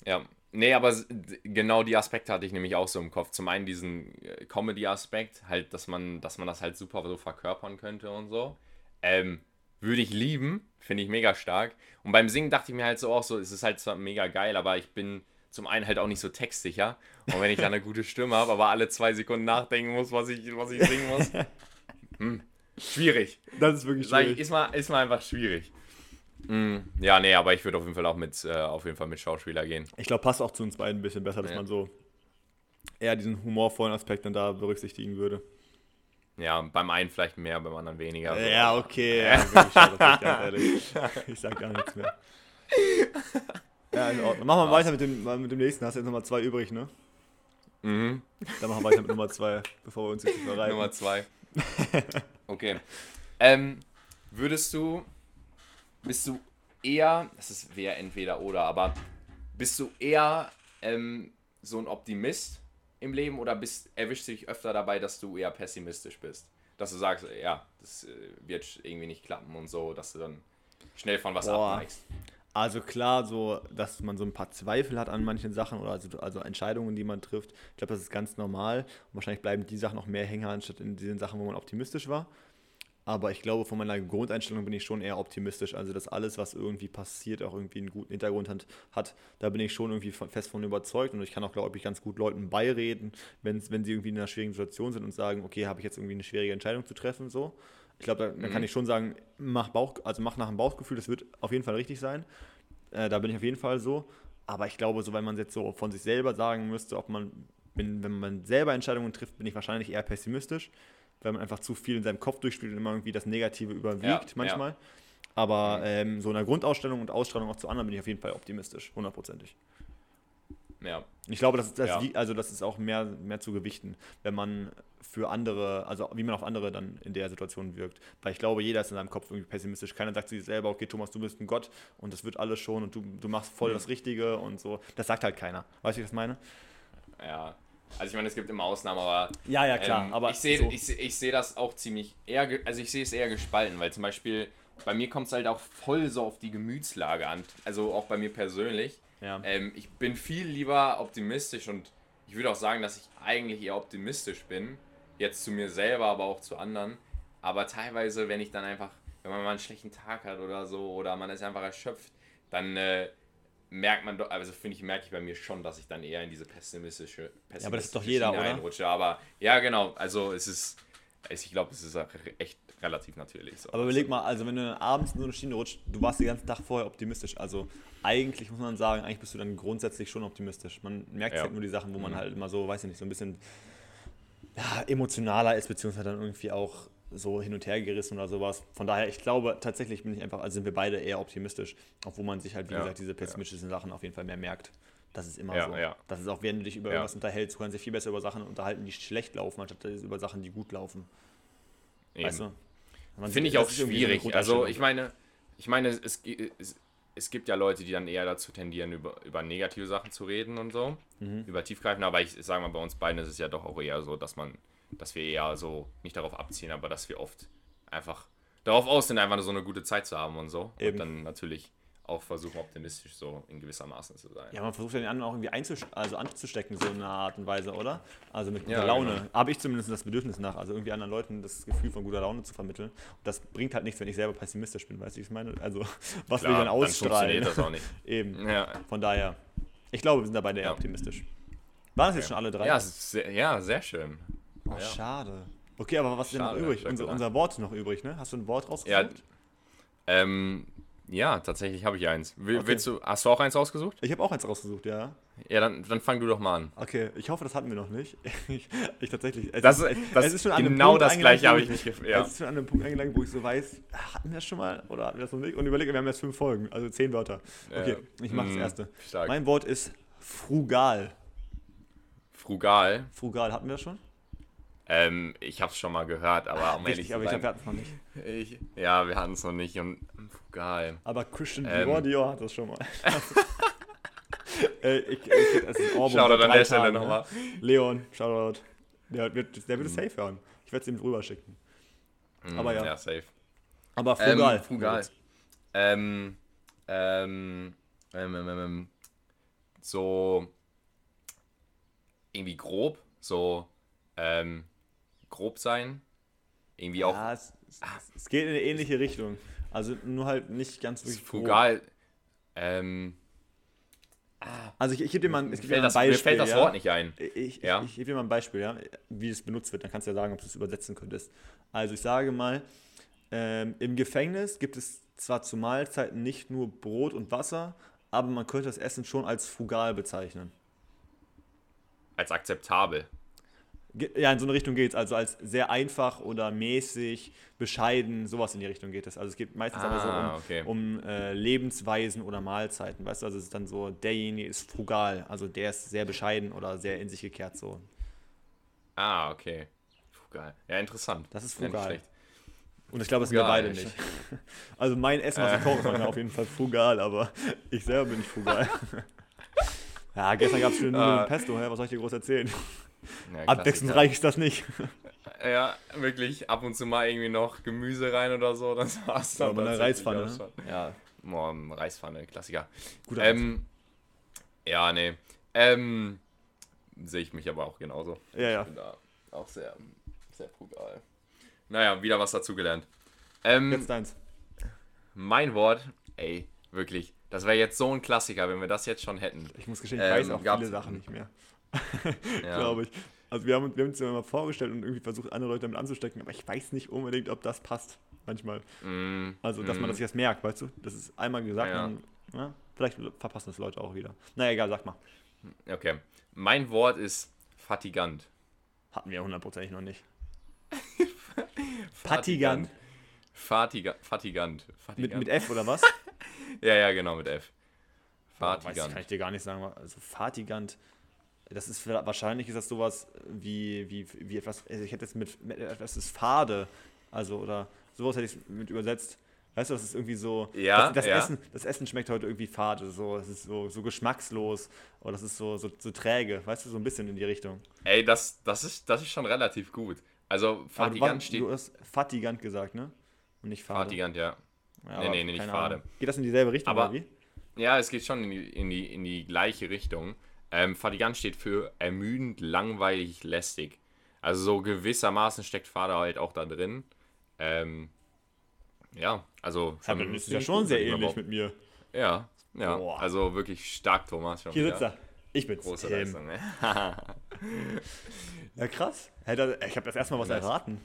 Ja, nee, aber genau die Aspekte hatte ich nämlich auch so im Kopf. Zum einen diesen äh, Comedy-Aspekt, halt, dass man, dass man das halt super so verkörpern könnte und so. Ähm, würde ich lieben, finde ich mega stark. Und beim Singen dachte ich mir halt so auch so, es ist halt zwar mega geil, aber ich bin zum einen halt auch nicht so textsicher. Und wenn ich dann eine gute Stimme habe, aber alle zwei Sekunden nachdenken muss, was ich, was ich singen muss. Hm, schwierig. Das ist wirklich schwierig. Ich, ist, mal, ist mal einfach schwierig. Hm, ja, nee, aber ich würde auf jeden Fall auch mit, äh, auf jeden Fall mit Schauspieler gehen. Ich glaube, passt auch zu uns beiden ein bisschen besser, dass ja. man so eher diesen humorvollen Aspekt dann da berücksichtigen würde. Ja, beim einen vielleicht mehr, beim anderen weniger. Ja, okay. Ja, ich, ich sag gar nichts mehr. Ja, in Ordnung. Machen wir weiter mit dem, mit dem nächsten. Hast du jetzt Nummer zwei übrig, ne? Mhm. Dann machen wir weiter mit Nummer zwei, bevor wir uns jetzt verreiten. Nummer zwei. Okay. Ähm, würdest du, bist du eher, das ist wäre entweder oder, aber bist du eher ähm, so ein Optimist im Leben oder bist, erwischst du dich öfter dabei, dass du eher pessimistisch bist? Dass du sagst, ja, das äh, wird irgendwie nicht klappen und so, dass du dann schnell von was Boah. abneigst. Also klar, so, dass man so ein paar Zweifel hat an manchen Sachen oder also, also Entscheidungen, die man trifft. Ich glaube, das ist ganz normal. Und wahrscheinlich bleiben die Sachen noch mehr hängen, anstatt in diesen Sachen, wo man optimistisch war. Aber ich glaube, von meiner Grundeinstellung bin ich schon eher optimistisch. Also, dass alles, was irgendwie passiert, auch irgendwie einen guten Hintergrund hat, hat da bin ich schon irgendwie fest von überzeugt. Und ich kann auch, glaube ich, ganz gut Leuten beireden, wenn, wenn sie irgendwie in einer schwierigen Situation sind und sagen, okay, habe ich jetzt irgendwie eine schwierige Entscheidung zu treffen, so. Ich glaube, da, da kann ich schon sagen, mach Bauch, also mach nach dem Bauchgefühl, das wird auf jeden Fall richtig sein. Äh, da bin ich auf jeden Fall so. Aber ich glaube, so wenn man jetzt so von sich selber sagen müsste, ob man, wenn, wenn man selber Entscheidungen trifft, bin ich wahrscheinlich eher pessimistisch, weil man einfach zu viel in seinem Kopf durchspielt und immer irgendwie das Negative überwiegt Ja, manchmal. Aber ähm, so in der Grundausstellung und Ausstrahlung auch zu anderen bin ich auf jeden Fall optimistisch, hundertprozentig. Ja. Ich glaube, das, das, Ja. also das ist auch mehr, mehr zu gewichten, wenn man für andere, also wie man auf andere dann in der Situation wirkt. Weil ich glaube, jeder ist in seinem Kopf irgendwie pessimistisch. Keiner sagt zu sich selber, okay, Thomas, du bist ein Gott und das wird alles schon und du, du machst voll das Richtige und so. Das sagt halt keiner. Weißt du, wie ich das meine? Ja. Also ich meine, es gibt immer Ausnahmen, aber Ja, ja, ähm, aber ich sehe so. ich, ich seh das auch ziemlich eher, also ich sehe es eher gespalten, weil zum Beispiel bei mir kommt es halt auch voll so auf die Gemütslage an, also auch bei mir persönlich. Ja. Ähm, ich bin viel lieber optimistisch und ich würde auch sagen, dass ich eigentlich eher optimistisch bin, jetzt zu mir selber, aber auch zu anderen. Aber teilweise, wenn ich dann einfach, wenn man mal einen schlechten Tag hat oder so, oder man ist einfach erschöpft, dann äh, merkt man doch, also finde ich, merke ich bei mir schon, dass ich dann eher in diese pessimistische, pessimistische aber das ist doch jeder, oder? einrutsche. Aber ja, genau, also es ist, ich glaube, es ist auch echt relativ natürlich so. Aber überleg mal, also wenn du abends in so eine Schiene rutscht, du warst den ganzen Tag vorher optimistisch. Also eigentlich muss man sagen, eigentlich bist du dann grundsätzlich schon optimistisch. Man merkt Ja. halt nur die Sachen, wo man Mhm. halt immer so, weiß ich nicht, so ein bisschen ja, emotionaler ist, beziehungsweise dann irgendwie auch so hin und her gerissen oder sowas. Von daher, ich glaube, tatsächlich bin ich einfach, also sind wir beide eher optimistisch, obwohl man sich halt, wie Ja, gesagt, diese ja. pessimistischen Sachen auf jeden Fall mehr merkt. Das ist immer Ja, so. ja. Das ist auch, wenn du dich über Ja. irgendwas unterhältst, du kannst dich viel besser über Sachen unterhalten, die schlecht laufen, anstatt über Sachen, die gut laufen. Eben. Weißt du? Finde ich auch schwierig. Also ich meine, ich meine, es, es, es gibt ja Leute, die dann eher dazu tendieren, über, über negative Sachen zu reden und so, Mhm. über tiefgreifende, aber ich sage mal, bei uns beiden ist es ja doch auch eher so, dass man, dass wir eher so nicht darauf abziehen, aber dass wir oft einfach darauf aus sind, einfach so eine gute Zeit zu haben und so. Eben. Und dann natürlich auch versuchen, optimistisch so in gewisser Maßen zu sein. Ja, man versucht ja den anderen auch irgendwie einzusch also anzustecken, so in einer Art und Weise, oder? Also mit guter Ja, Laune. genau. Habe ich zumindest das Bedürfnis nach, also irgendwie anderen Leuten das Gefühl von guter Laune zu vermitteln. Und das bringt halt nichts, wenn ich selber pessimistisch bin, weißt du, wie ich es meine? Also, was will ich Klar, dann ausstrahlen? funktioniert das auch nicht. Eben. Ja, Von daher, ich glaube, wir sind da beide eher Ja. optimistisch. Waren das jetzt schon alle drei? ja, sehr, ja sehr schön. Oh, ja. schade. Okay, aber was ist denn noch übrig? Unser, unser Wort noch übrig, ne? Hast du ein Wort Ja, rausgesucht? ähm, ja, tatsächlich habe ich eins. Will, Okay. Willst du, hast du auch eins ausgesucht? Ich habe auch eins rausgesucht, ja. Ja, dann, dann fang du doch mal an. Okay, ich hoffe, das hatten wir noch nicht. Ich, ich tatsächlich. Es Das, ist, das es ist schon an einem genau Punkt das gleiche habe ich mich gefragt. Ja. Es ist schon an einem Punkt angelangt, wo ich so weiß, ah, hatten wir das schon mal oder hatten wir das noch nicht? Und überlege, wir haben jetzt fünf Folgen, also zehn Wörter. Okay, Äh, ich mache das mh, erste. Stark. Mein Wort ist frugal. Frugal. Frugal hatten wir das schon? Ähm, ich habe es schon mal gehört, aber um ehrlich Richtig, aber ich glaube, wir hatten es noch nicht. ich, ja, wir hatten es noch nicht und frugal. Aber Christian Ähm. Dior, Dior hat das schon mal. äh, ich, ich, das ist Shoutout an der Stelle ne? nochmal. Leon, Shoutout. Der wird, der Mhm. wird es safe hören. Ich werde es ihm drüber schicken. Aber ja. Mm, Ja, safe. Aber frugal. Ähm, frugal. Ähm, ähm, ähm, ähm, ähm, so irgendwie grob, so ähm, grob sein. Irgendwie auch Ja, es, es, es geht in eine ähnliche Richtung. Also nur halt nicht ganz wirklich grob. frugal. Ähm, Also ich, ich gebe dir mal, ein- ich mir, das, Beispiel. mir fällt das ja? Wort nicht ein. Ich, Ja. ich, ich gebe dir mal ein Beispiel, ja, wie es benutzt wird. Dann kannst du ja sagen, ob du es übersetzen könntest. Also ich sage mal, ähm, im Gefängnis gibt es zwar zu Mahlzeiten nicht nur Brot und Wasser, aber man könnte das Essen schon als frugal bezeichnen. Als akzeptabel. Ja, in so eine Richtung geht es. Also als sehr einfach oder mäßig, bescheiden, sowas in die Richtung geht es. Also es geht meistens aber so um, Ah, okay. um äh, Lebensweisen oder Mahlzeiten. Weißt du, also es ist dann so, derjenige ist frugal. Also der ist sehr bescheiden oder sehr in sich gekehrt so. Ah, okay. Frugal. Ja, interessant. Das ist Ja, frugal. schlecht. Und ich glaube, das sind wir beide nicht. Also mein Essen, was ich koche, ist auf jeden Fall frugal, aber ich selber bin nicht frugal. Ja, gestern gab es schöne Nudeln Ah. Pesto, hä? was soll ich dir groß erzählen? Ja, Abwechslungsreich ist das nicht. Ja, wirklich ab und zu mal irgendwie noch Gemüse rein oder so, das war's Ja, dann aber eine Reispfanne. ne? Ja, Boah, Reispfanne, Klassiker. guter Ähm, ja, nee. Ähm, sehe ich mich aber auch genauso. Ja, ja. Ich bin da auch sehr, sehr frugal. Naja, wieder was dazugelernt. Ähm, Jetzt deins. mein Wort, ey, wirklich. Das wäre jetzt so ein Klassiker, wenn wir das jetzt schon hätten. Ich muss gestehen, ich Ähm, weiß auch viele Sachen nicht mehr. Ja. Glaube ich. Also wir haben, uns- wir haben uns ja mal vorgestellt und irgendwie versucht, andere Leute damit anzustecken, aber ich weiß nicht unbedingt, ob das passt. Manchmal. Mm, Also, dass man mm. das jetzt merkt, weißt du? Das ist einmal gesagt, Ja. dann, ja, vielleicht verpassen das Leute auch wieder. Naja, egal, sag mal. Okay. Mein Wort ist fatigant. Hatten wir hundertprozentig noch nicht. Fatigant. Fatiga fatigant. Mit, Fatigant. mit F oder was? ja, ja, genau, mit F. Boah, weiß ich, Fatigant. kann ich dir gar nicht sagen. Also Fatigant, das ist wahrscheinlich ist das sowas wie, wie, wie etwas, also ich hätte jetzt mit, mit etwas ist fade, also oder sowas hätte ich mit übersetzt. Weißt du, das ist irgendwie so, Ja, das, das, ja. Essen, das Essen schmeckt heute irgendwie fade, so, es ist so, so geschmackslos oder das ist so, so, so träge, weißt du, so ein bisschen in die Richtung. Ey, das, das, ist, das ist schon relativ gut. Also, fatigant steht. du hast fatigant gesagt, ne? Und nicht fade. Fatigant, ja. Ja, Nee, nee, nee, nicht fade. Ahnung. Geht das in dieselbe Richtung, Aber- oder wie? Ja, es geht schon in die, in die, in die gleiche Richtung. Ähm, fatigant steht für ermüdend, langweilig, lästig. Also so gewissermaßen steckt Fade halt auch da drin. Ähm, ja, also Ja, dann ist ja schon sehr ähnlich mit mir. Ja, ja. Boah. Also wirklich stark, Thomas. Hier wieder. sitzt er. Ich bin's. Große Tim. Leistung, ne? Ja, krass. Ich habe das erstmal was erraten.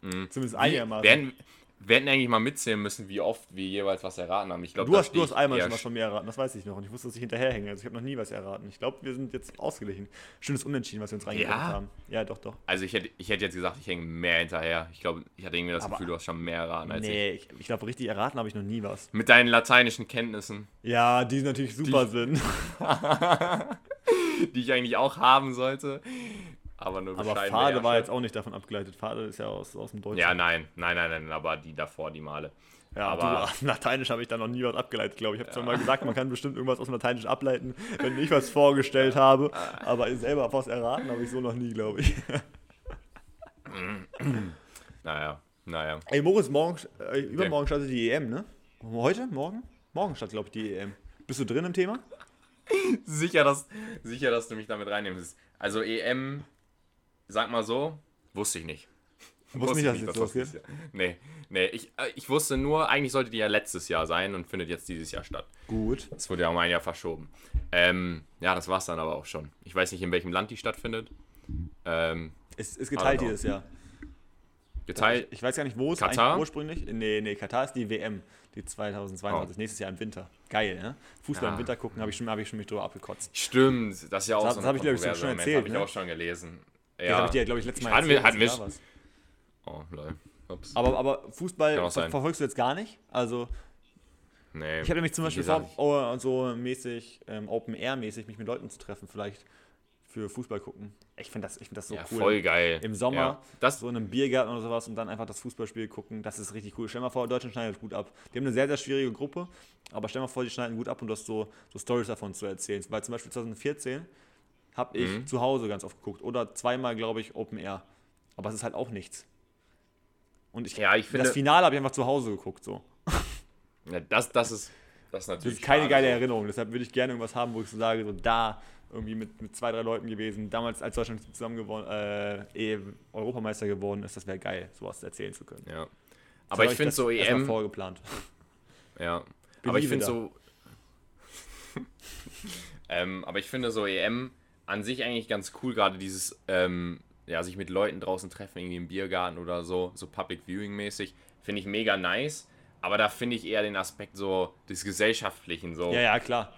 Mhm. Zumindest einigermaßen. hätten, wir hätten eigentlich mal mitzählen müssen, wie oft wir jeweils was erraten haben. Ich glaube, Du hast, du hast einmal schon was von mir erraten, das weiß ich noch. Und ich wusste, dass ich hinterherhänge. Also ich habe noch nie was erraten. Ich glaube, wir sind jetzt ausgeglichen. Schönes Unentschieden, was wir uns reingebracht Ja? haben. Ja, doch, doch. Also ich hätte, ich hätte jetzt gesagt, ich hänge mehr hinterher. Ich glaube, ich hatte irgendwie das Aber- Gefühl, du hast schon mehr erraten als ich. Nee, ich, ich glaube, richtig erraten habe ich noch nie was. Mit deinen lateinischen Kenntnissen, Ja, die natürlich super sind. die ich eigentlich auch haben sollte. Aber nur Aber Fade war jetzt auch nicht davon abgeleitet. Fade ist ja aus, aus dem Deutschen. Ja, nein, nein, nein, nein, aber die davor, die Male. Ja, aber- du, aus dem Lateinisch habe ich da noch nie was abgeleitet, glaube ich. Ich habe zwar mal gesagt, man kann bestimmt irgendwas aus dem Lateinisch ableiten, wenn ich was vorgestellt habe. Aber selber was erraten habe ich so noch nie, glaube ich. Naja, naja. Ey, Moritz, morgen, äh, übermorgen startet die EM, ne? Heute? Morgen? Morgen startet, glaube ich, die EM. Bist du drin im Thema? Sicher, dass, sicher, dass du mich damit reinnimmst. Also EM, sag mal so, wusste ich nicht. Wusste nicht, dass es jetzt das losgeht? Nee, nee, ich, äh, ich wusste nur, eigentlich sollte die ja letztes Jahr sein und findet jetzt dieses Jahr statt. Gut. Es wurde ja um ein Jahr verschoben. Ähm, ja, das war's dann aber auch schon. Ich weiß nicht, in welchem Land die stattfindet. Ähm, Es ist geteilt dieses Jahr. geteilt. Ich weiß gar nicht, wo es Katar? ursprünglich. Nee, nee, Katar ist die WM, die 2022, nächstes Jahr im Winter. Geil, ne? Fußball im Ja. Winter gucken, habe ich, schon- hab ich schon mich drüber abgekotzt. Stimmt, das ist ja auch Das- so das eine hab ich, glaub ich, schon erzählt, Habe ich ne? auch schon gelesen. Ja. Ja, habe ich dir, glaube ich, letztes Mal Hatten erzählt, hatten wir- warst. Oh, lol. Ups. Aber, aber Fußball ver verfolgst du jetzt gar nicht? Also, nee. ich habe nämlich zum Beispiel vor, oh, so mäßig, ähm, Open-Air-mäßig, mich mit Leuten zu treffen, vielleicht für Fußball gucken. Ich finde das, ich find das so ja, cool. voll geil. Im Sommer Ja. Das, so in einem Biergarten oder sowas und dann einfach das Fußballspiel gucken, das ist richtig cool. Stell mal vor, Deutschland schneidet gut ab. Die haben eine sehr, sehr schwierige Gruppe, aber stell mal vor, die schneiden gut ab und du hast so, so Stories davon zu erzählen. Weil zum Beispiel 2014 habe ich Mhm. zu Hause ganz oft geguckt oder zweimal, glaube ich, Open Air. Aber es ist halt auch nichts. Und ich, Ja, ich finde- das Finale habe ich einfach zu Hause geguckt. So. ja, das, das ist das ist Das natürlich ist keine schade, geile. Erinnerung. Deshalb würde ich gerne irgendwas haben, wo ich so sage, so da irgendwie mit, mit zwei, drei Leuten gewesen, damals als Deutschland zusammen gewonnen, äh, eh Europameister geworden ist, das wäre geil, sowas erzählen zu können. Ja. Aber ich finde das so EM. vorgeplant. Ja. Bin Aber ich finde so. ähm, aber ich finde so EM an sich eigentlich ganz cool, gerade dieses, ähm, ja, sich mit Leuten draußen treffen, irgendwie im Biergarten oder so, so Public Viewing mäßig, finde ich mega nice. Aber da finde ich eher den Aspekt so des Gesellschaftlichen so. Ja, ja, klar.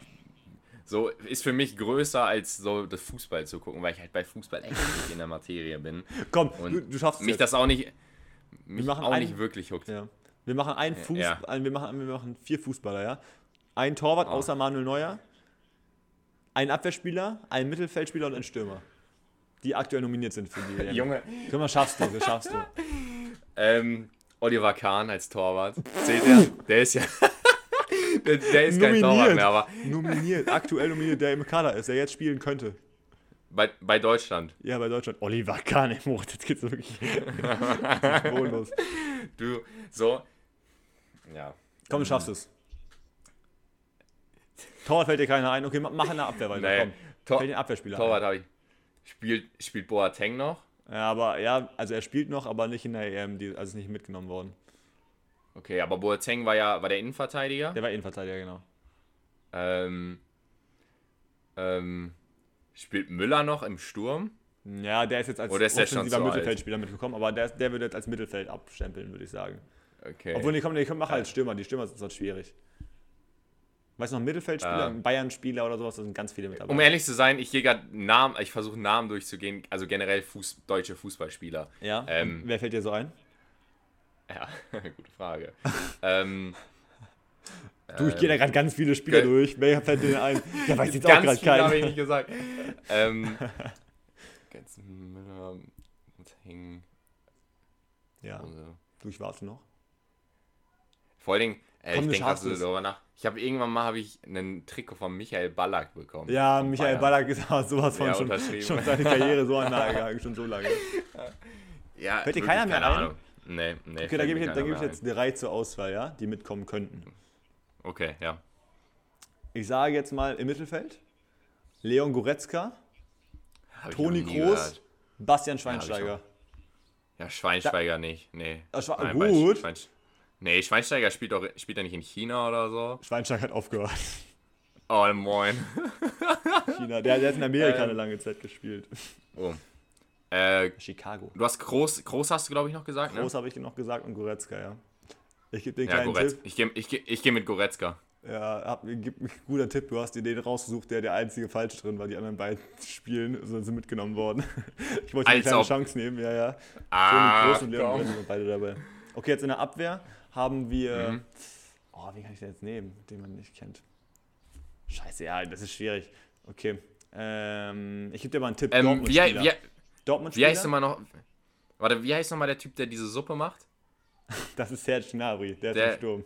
So ist für mich größer als so das Fußball zu gucken, weil ich halt bei Fußball echt nicht in der Materie bin. Komm, Und du, du schaffst es Mich jetzt. das auch nicht, mich machen auch einen- nicht wirklich huckt. Ja. Wir machen einen Fuß, Ja. wir, machen, wir machen vier Fußballer, ja. Ein Torwart Oh. außer Manuel Neuer, ein Abwehrspieler, ein Mittelfeldspieler und ein Stürmer. Die aktuell nominiert sind für die. Junge, Guck mal, schaffst du, das schaffst du. Ähm, Oliver Kahn als Torwart. Zählt er? Der ist ja. Der, der ist kein Torwart mehr, aber nominiert, aktuell nominiert, der im Kader ist, der jetzt spielen könnte. bei, bei Deutschland. Ja, bei Deutschland. Oliver Kahn, Moritz, jetzt geht's wirklich bonus. Du, so. Ja. Komm, du schaffst es. Torwart fällt dir keiner ein. Okay, mach eine Abwehr weiter. Nee. Komm. Tor Fällt den Abwehrspieler Torwart habe ich. Spielt, spielt Boateng noch? Ja, aber ja, also er spielt noch, aber nicht in der EM, die, also ist nicht mitgenommen worden. Okay, aber Boateng war ja war der Innenverteidiger. Der war Innenverteidiger, genau. Ähm, ähm, spielt Müller noch im Sturm? Ja, der ist jetzt als Oder ist offensiver zu alt? Mittelfeldspieler mitgekommen, aber der, der würde jetzt als Mittelfeld abstempeln, würde ich sagen. Okay. Obwohl, nee, komm, nee, komm, mach als Stürmer. Die Stürmer sind sonst schwierig. Weißt du noch, Mittelfeldspieler, ein Bayern-Spieler oder sowas, da sind ganz viele mit dabei. um ehrlich zu sein, ich gehe gerade Namen, ich versuche Namen durchzugehen, also generell Fuß, deutsche Fußballspieler. ja? ähm, Wer fällt dir so ein? Ja, gute Frage. ähm, Du, ich gehe da gerade ganz viele Spieler durch. Wer fällt dir ein? Ja, weiß jetzt auch gerade viel habe ich keinen. nicht gesagt. ähm, ganz Müller, Boateng, Ja, also. du, ich warte noch. Vor allen Dingen, äh, ich denke es. darüber nach. Ich habe irgendwann mal habe ich einen Trikot von Michael Ballack bekommen. Ja, Michael Bayern. Ballack ist aber sowas von Ja, schon, schon seine Karriere so an gegangen, schon so lange. Ja, Fällt dir keiner mehr keine ein? Ahnung. Nee, nee. Okay, dann gebe ich, dann gebe ich jetzt drei zur Auswahl, ja, die mitkommen könnten. Okay, ja. Ich sage jetzt mal im Mittelfeld Leon Goretzka, Hab Toni Kroos, gehört. Bastian Schweinsteiger. Ja, Schweinsteiger nicht. Nee. Ah, Schwa- bei gut. Schwein, nee, Schweinsteiger spielt doch spielt er nicht in China oder so. Schweinsteiger hat aufgehört. Oh, moin. China. Der, der hat in Amerika Ähm. eine lange Zeit gespielt. Oh. Äh, Chicago. du hast Groß, Groß hast du, glaube ich, noch gesagt, Groß ne? habe ich noch gesagt und Goretzka, ja. Ich gebe den Ja, kleinen Goretz. Tipp. Ich gehe ich geh, ich geh mit Goretzka. Ja, hab, gib mir ein guter Tipp. Du hast dir den rausgesucht, der der einzige falsch drin war. Die anderen beiden Spielen sind sie mitgenommen worden. Ich wollte eine kleine. Chance nehmen, ja, ja. Ah, Toni Kroos und Leon sind beide dabei. Okay, jetzt in der Abwehr haben wir. Mhm. Oh, wen kann ich denn jetzt nehmen, den man nicht kennt? Scheiße, ja, das ist schwierig. Okay. Ähm, ich gebe dir mal einen Tipp. Ähm, wie, Dortmund-Spieler. wie, Dortmund wie heißt nochmal noch. Warte, wie heißt nochmal der Typ, der diese Suppe macht? Das ist Serge Gnabry, der, Der- ist im Sturm.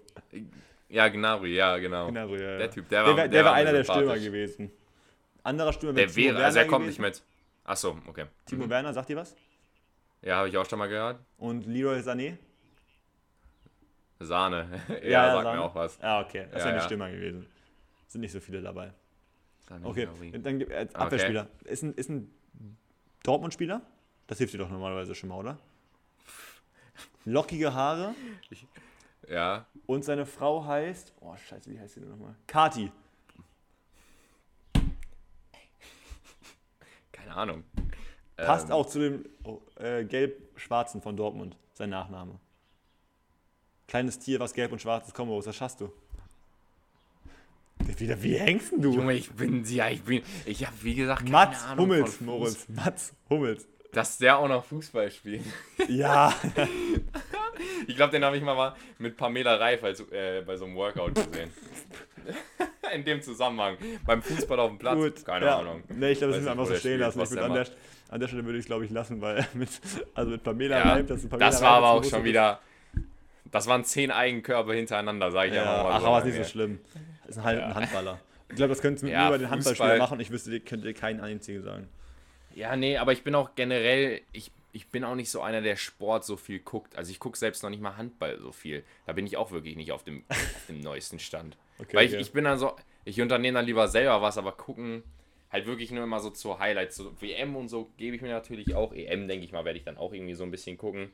Ja, Gnabry, ja, genau. Gnabry, ja, ja. Der Typ, der Der war, wär- der war einer der Stürmer gewesen. Anderer Stürmer Der wäre Timo wäre, also er Werner kommt gewesen. nicht mit. Achso, okay. Timo Mhm. Werner, sagt ihr was? Ja, habe ich auch schon mal gehört. Und Leroy Sané? Sahne. ja, Ja, sagt Sané. mir auch was. Ja, okay. Das Ja, wären die ja. Stürmer gewesen. Sind nicht so viele dabei. Sahne, Okay, dann gib- äh, Abwehrspieler. Ist ein, ist ein Dortmund-Spieler? Das hilft dir doch normalerweise schon mal, oder? Lockige Haare Ja, und seine Frau heißt. Oh, Scheiße, wie heißt sie denn nochmal? Kati. keine Ahnung. Passt Ähm, auch zu dem oh, äh, Gelb-Schwarzen von Dortmund, sein Nachname. Kleines Tier, was gelb und schwarz ist. Komm, Moritz, das schaffst du. Wieder, wie hängst denn du? Junge, ich bin, ja, ich bin, ich habe wie gesagt keine Mats Ahnung Hummels, von Moritz. Mats Hummels. Dass der auch noch Fußball spielt. Ja, Ich glaube, den habe ich mal mal mit Pamela Reif als, äh, bei so einem Workout gesehen. In dem Zusammenhang. Beim Fußball auf dem Platz. gut. Keine ja. Ahnung. Nee, ich glaube, das Weiß müssen wir nicht, einfach so stehen lassen. An, der, an der Stelle würde ich es, glaube ich, lassen, weil mit, also mit Pamela Ja, Reif, dass du Pamela das war Reif aber auch schon wieder. Das waren zehn Eigenkörbe hintereinander, sage ich bist. einfach Ja, mal ach, so. aber ist nicht so Ja. schlimm. Ist ein, halt ein Ja. Handballer. Ich glaube, das könntest du mit Ja, mir über den Handballspieler machen. Ich wüsste, könnt ihr keinen einzigen sagen. Ja, nee, aber ich bin auch generell, ich, ich bin auch nicht so einer, der Sport so viel guckt. Also ich gucke selbst noch nicht mal Handball so viel. Da bin ich auch wirklich nicht auf dem, auf dem neuesten Stand. Okay, Weil ich, okay. ich bin dann so, ich unternehme dann lieber selber was, aber gucken halt wirklich nur immer so zur Highlights. So WM und so gebe ich mir natürlich auch. EM, denke ich mal, werde ich dann auch irgendwie so ein bisschen gucken.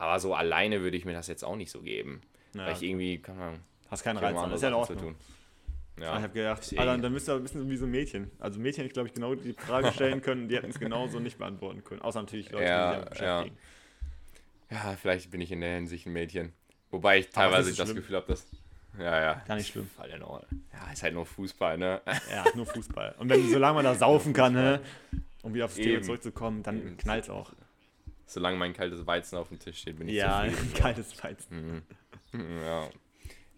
Aber so alleine würde ich mir das jetzt auch nicht so geben. Ja, Weil ich irgendwie, kann man, hast keinen Reiz an. andere ist ja in Sachen zu tun. Ja. ich habe gedacht, ah, dann, müsst ihr ein bisschen wie so Mädchen. Also Mädchen, ich glaube ich, genau die Frage stellen können, die hätten es genauso nicht beantworten können. Außer natürlich Leute, Ja, die sich beschäftigen. ja, vielleicht bin ich in der Hinsicht ein Mädchen. Wobei ich das teilweise das schlimm. Gefühl habe, dass. Ja, ja. Gar nicht schlimm. Voll in Ordnung. Ja, ist halt nur Fußball, ne? Ja, nur Fußball. Und wenn, solange man da saufen kann, ne, um wieder aufs Thema zurückzukommen, dann knallt es auch. Solange mein kaltes Weizen auf dem Tisch steht, bin ich Ja, zufrieden. kaltes Weizen. Mhm. Ja.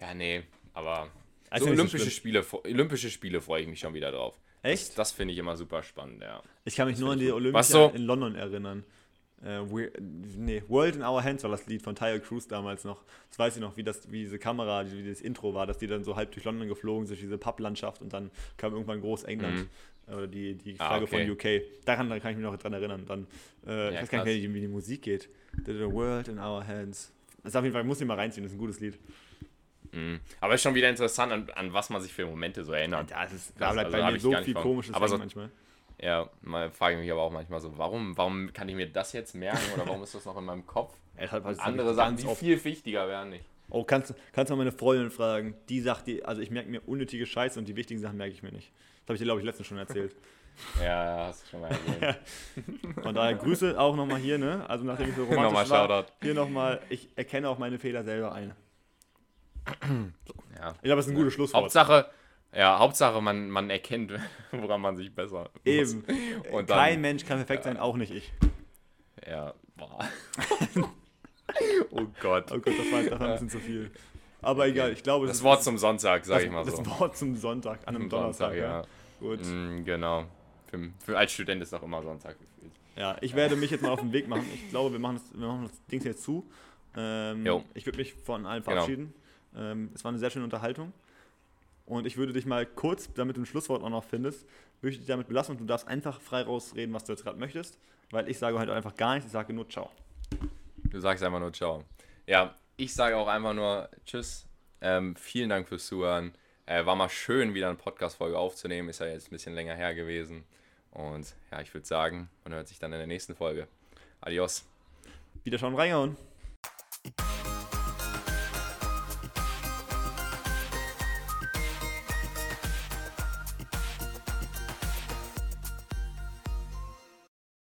ja, nee, aber Also so so Olympische, schlimm. Spiele, Olympische Spiele freue ich mich schon wieder drauf. Echt? Das, das finde ich immer super spannend, ja. Ich kann mich nur an die. Olympia so? in London erinnern. Äh, nee, World in Our Hands war das Lied von Tyler Cruz damals noch. Das weiß ich noch, wie, das, wie diese Kamera, wie das Intro war, dass die dann so halb durch London geflogen sind, durch diese Publandschaft und dann kam irgendwann groß England. Mhm. Oder die, die Flagge ah, okay. von UK. Daran kann ich mich noch dran erinnern. Dann, äh, ja, ich weiß gar nicht, wie die Musik geht. The World in Our Hands. Das auf jeden Fall, muss ich mal reinziehen, das ist ein gutes Lied. Mhm. Aber ist schon wieder interessant, an, an, was man sich für Momente so erinnert. Ja, das ist, da bleibt also, bei mir so viel komisches aber so, manchmal. Ja, mal frage ich mich aber auch manchmal so, warum, warum kann ich mir das jetzt merken oder warum ist das noch in meinem Kopf? halt, andere Sachen, die viel wichtiger wären nicht. Oh, kannst, kannst du mal meine Freundin fragen, die sagt, die, also ich merke mir unnötige Scheiße und die wichtigen Sachen merke ich mir nicht. Das habe ich dir, glaube ich, letztens schon erzählt. ja, hast du schon mal erzählt. Von daher Grüße auch nochmal hier, ne? Also nachdem ich so romantisch nochmal war, Shoutout. hier nochmal, ich erkenne auch meine Fehler selber ein. So. Ja. Ich glaube, das ist ein gutes Schlusswort. Hauptsache, ja, Hauptsache man, man erkennt, woran man sich besser Eben. Und dann, Kein Mensch kann perfekt ja. sein, auch nicht ich. Ja, boah. oh Gott. Oh Gott, das war jetzt ein bisschen zu viel. Aber egal, ich glaube... Das Wort zum Sonntag, sag ich mal so. Das Wort zum Sonntag, an einem Donnerstag, Sonntag, ja. ja. Gut. Mm, genau. Für, für, als Student ist auch immer Sonntag gefühlt. Ja, ich werde mich jetzt mal auf den Weg machen. Ich glaube, wir machen das, wir machen das Ding jetzt zu. Ähm, ich würde mich von allen genau. verabschieden. Genau. Ähm, es war eine sehr schöne Unterhaltung. Und ich würde dich mal kurz, damit du ein Schlusswort auch noch findest, würde ich dich damit belassen und du darfst einfach frei rausreden, was du jetzt gerade möchtest, weil ich sage heute einfach gar nichts, ich sage nur Ciao. Du sagst einfach nur Ciao. Ja, ich sage auch einfach nur Tschüss. Ähm, vielen Dank fürs Zuhören. Äh, war mal schön, wieder eine Podcast-Folge aufzunehmen. Ist ja jetzt ein bisschen länger her gewesen. Und ja, ich würde sagen, man hört sich dann in der nächsten Folge. Adios. Wiederschauen, reingehauen.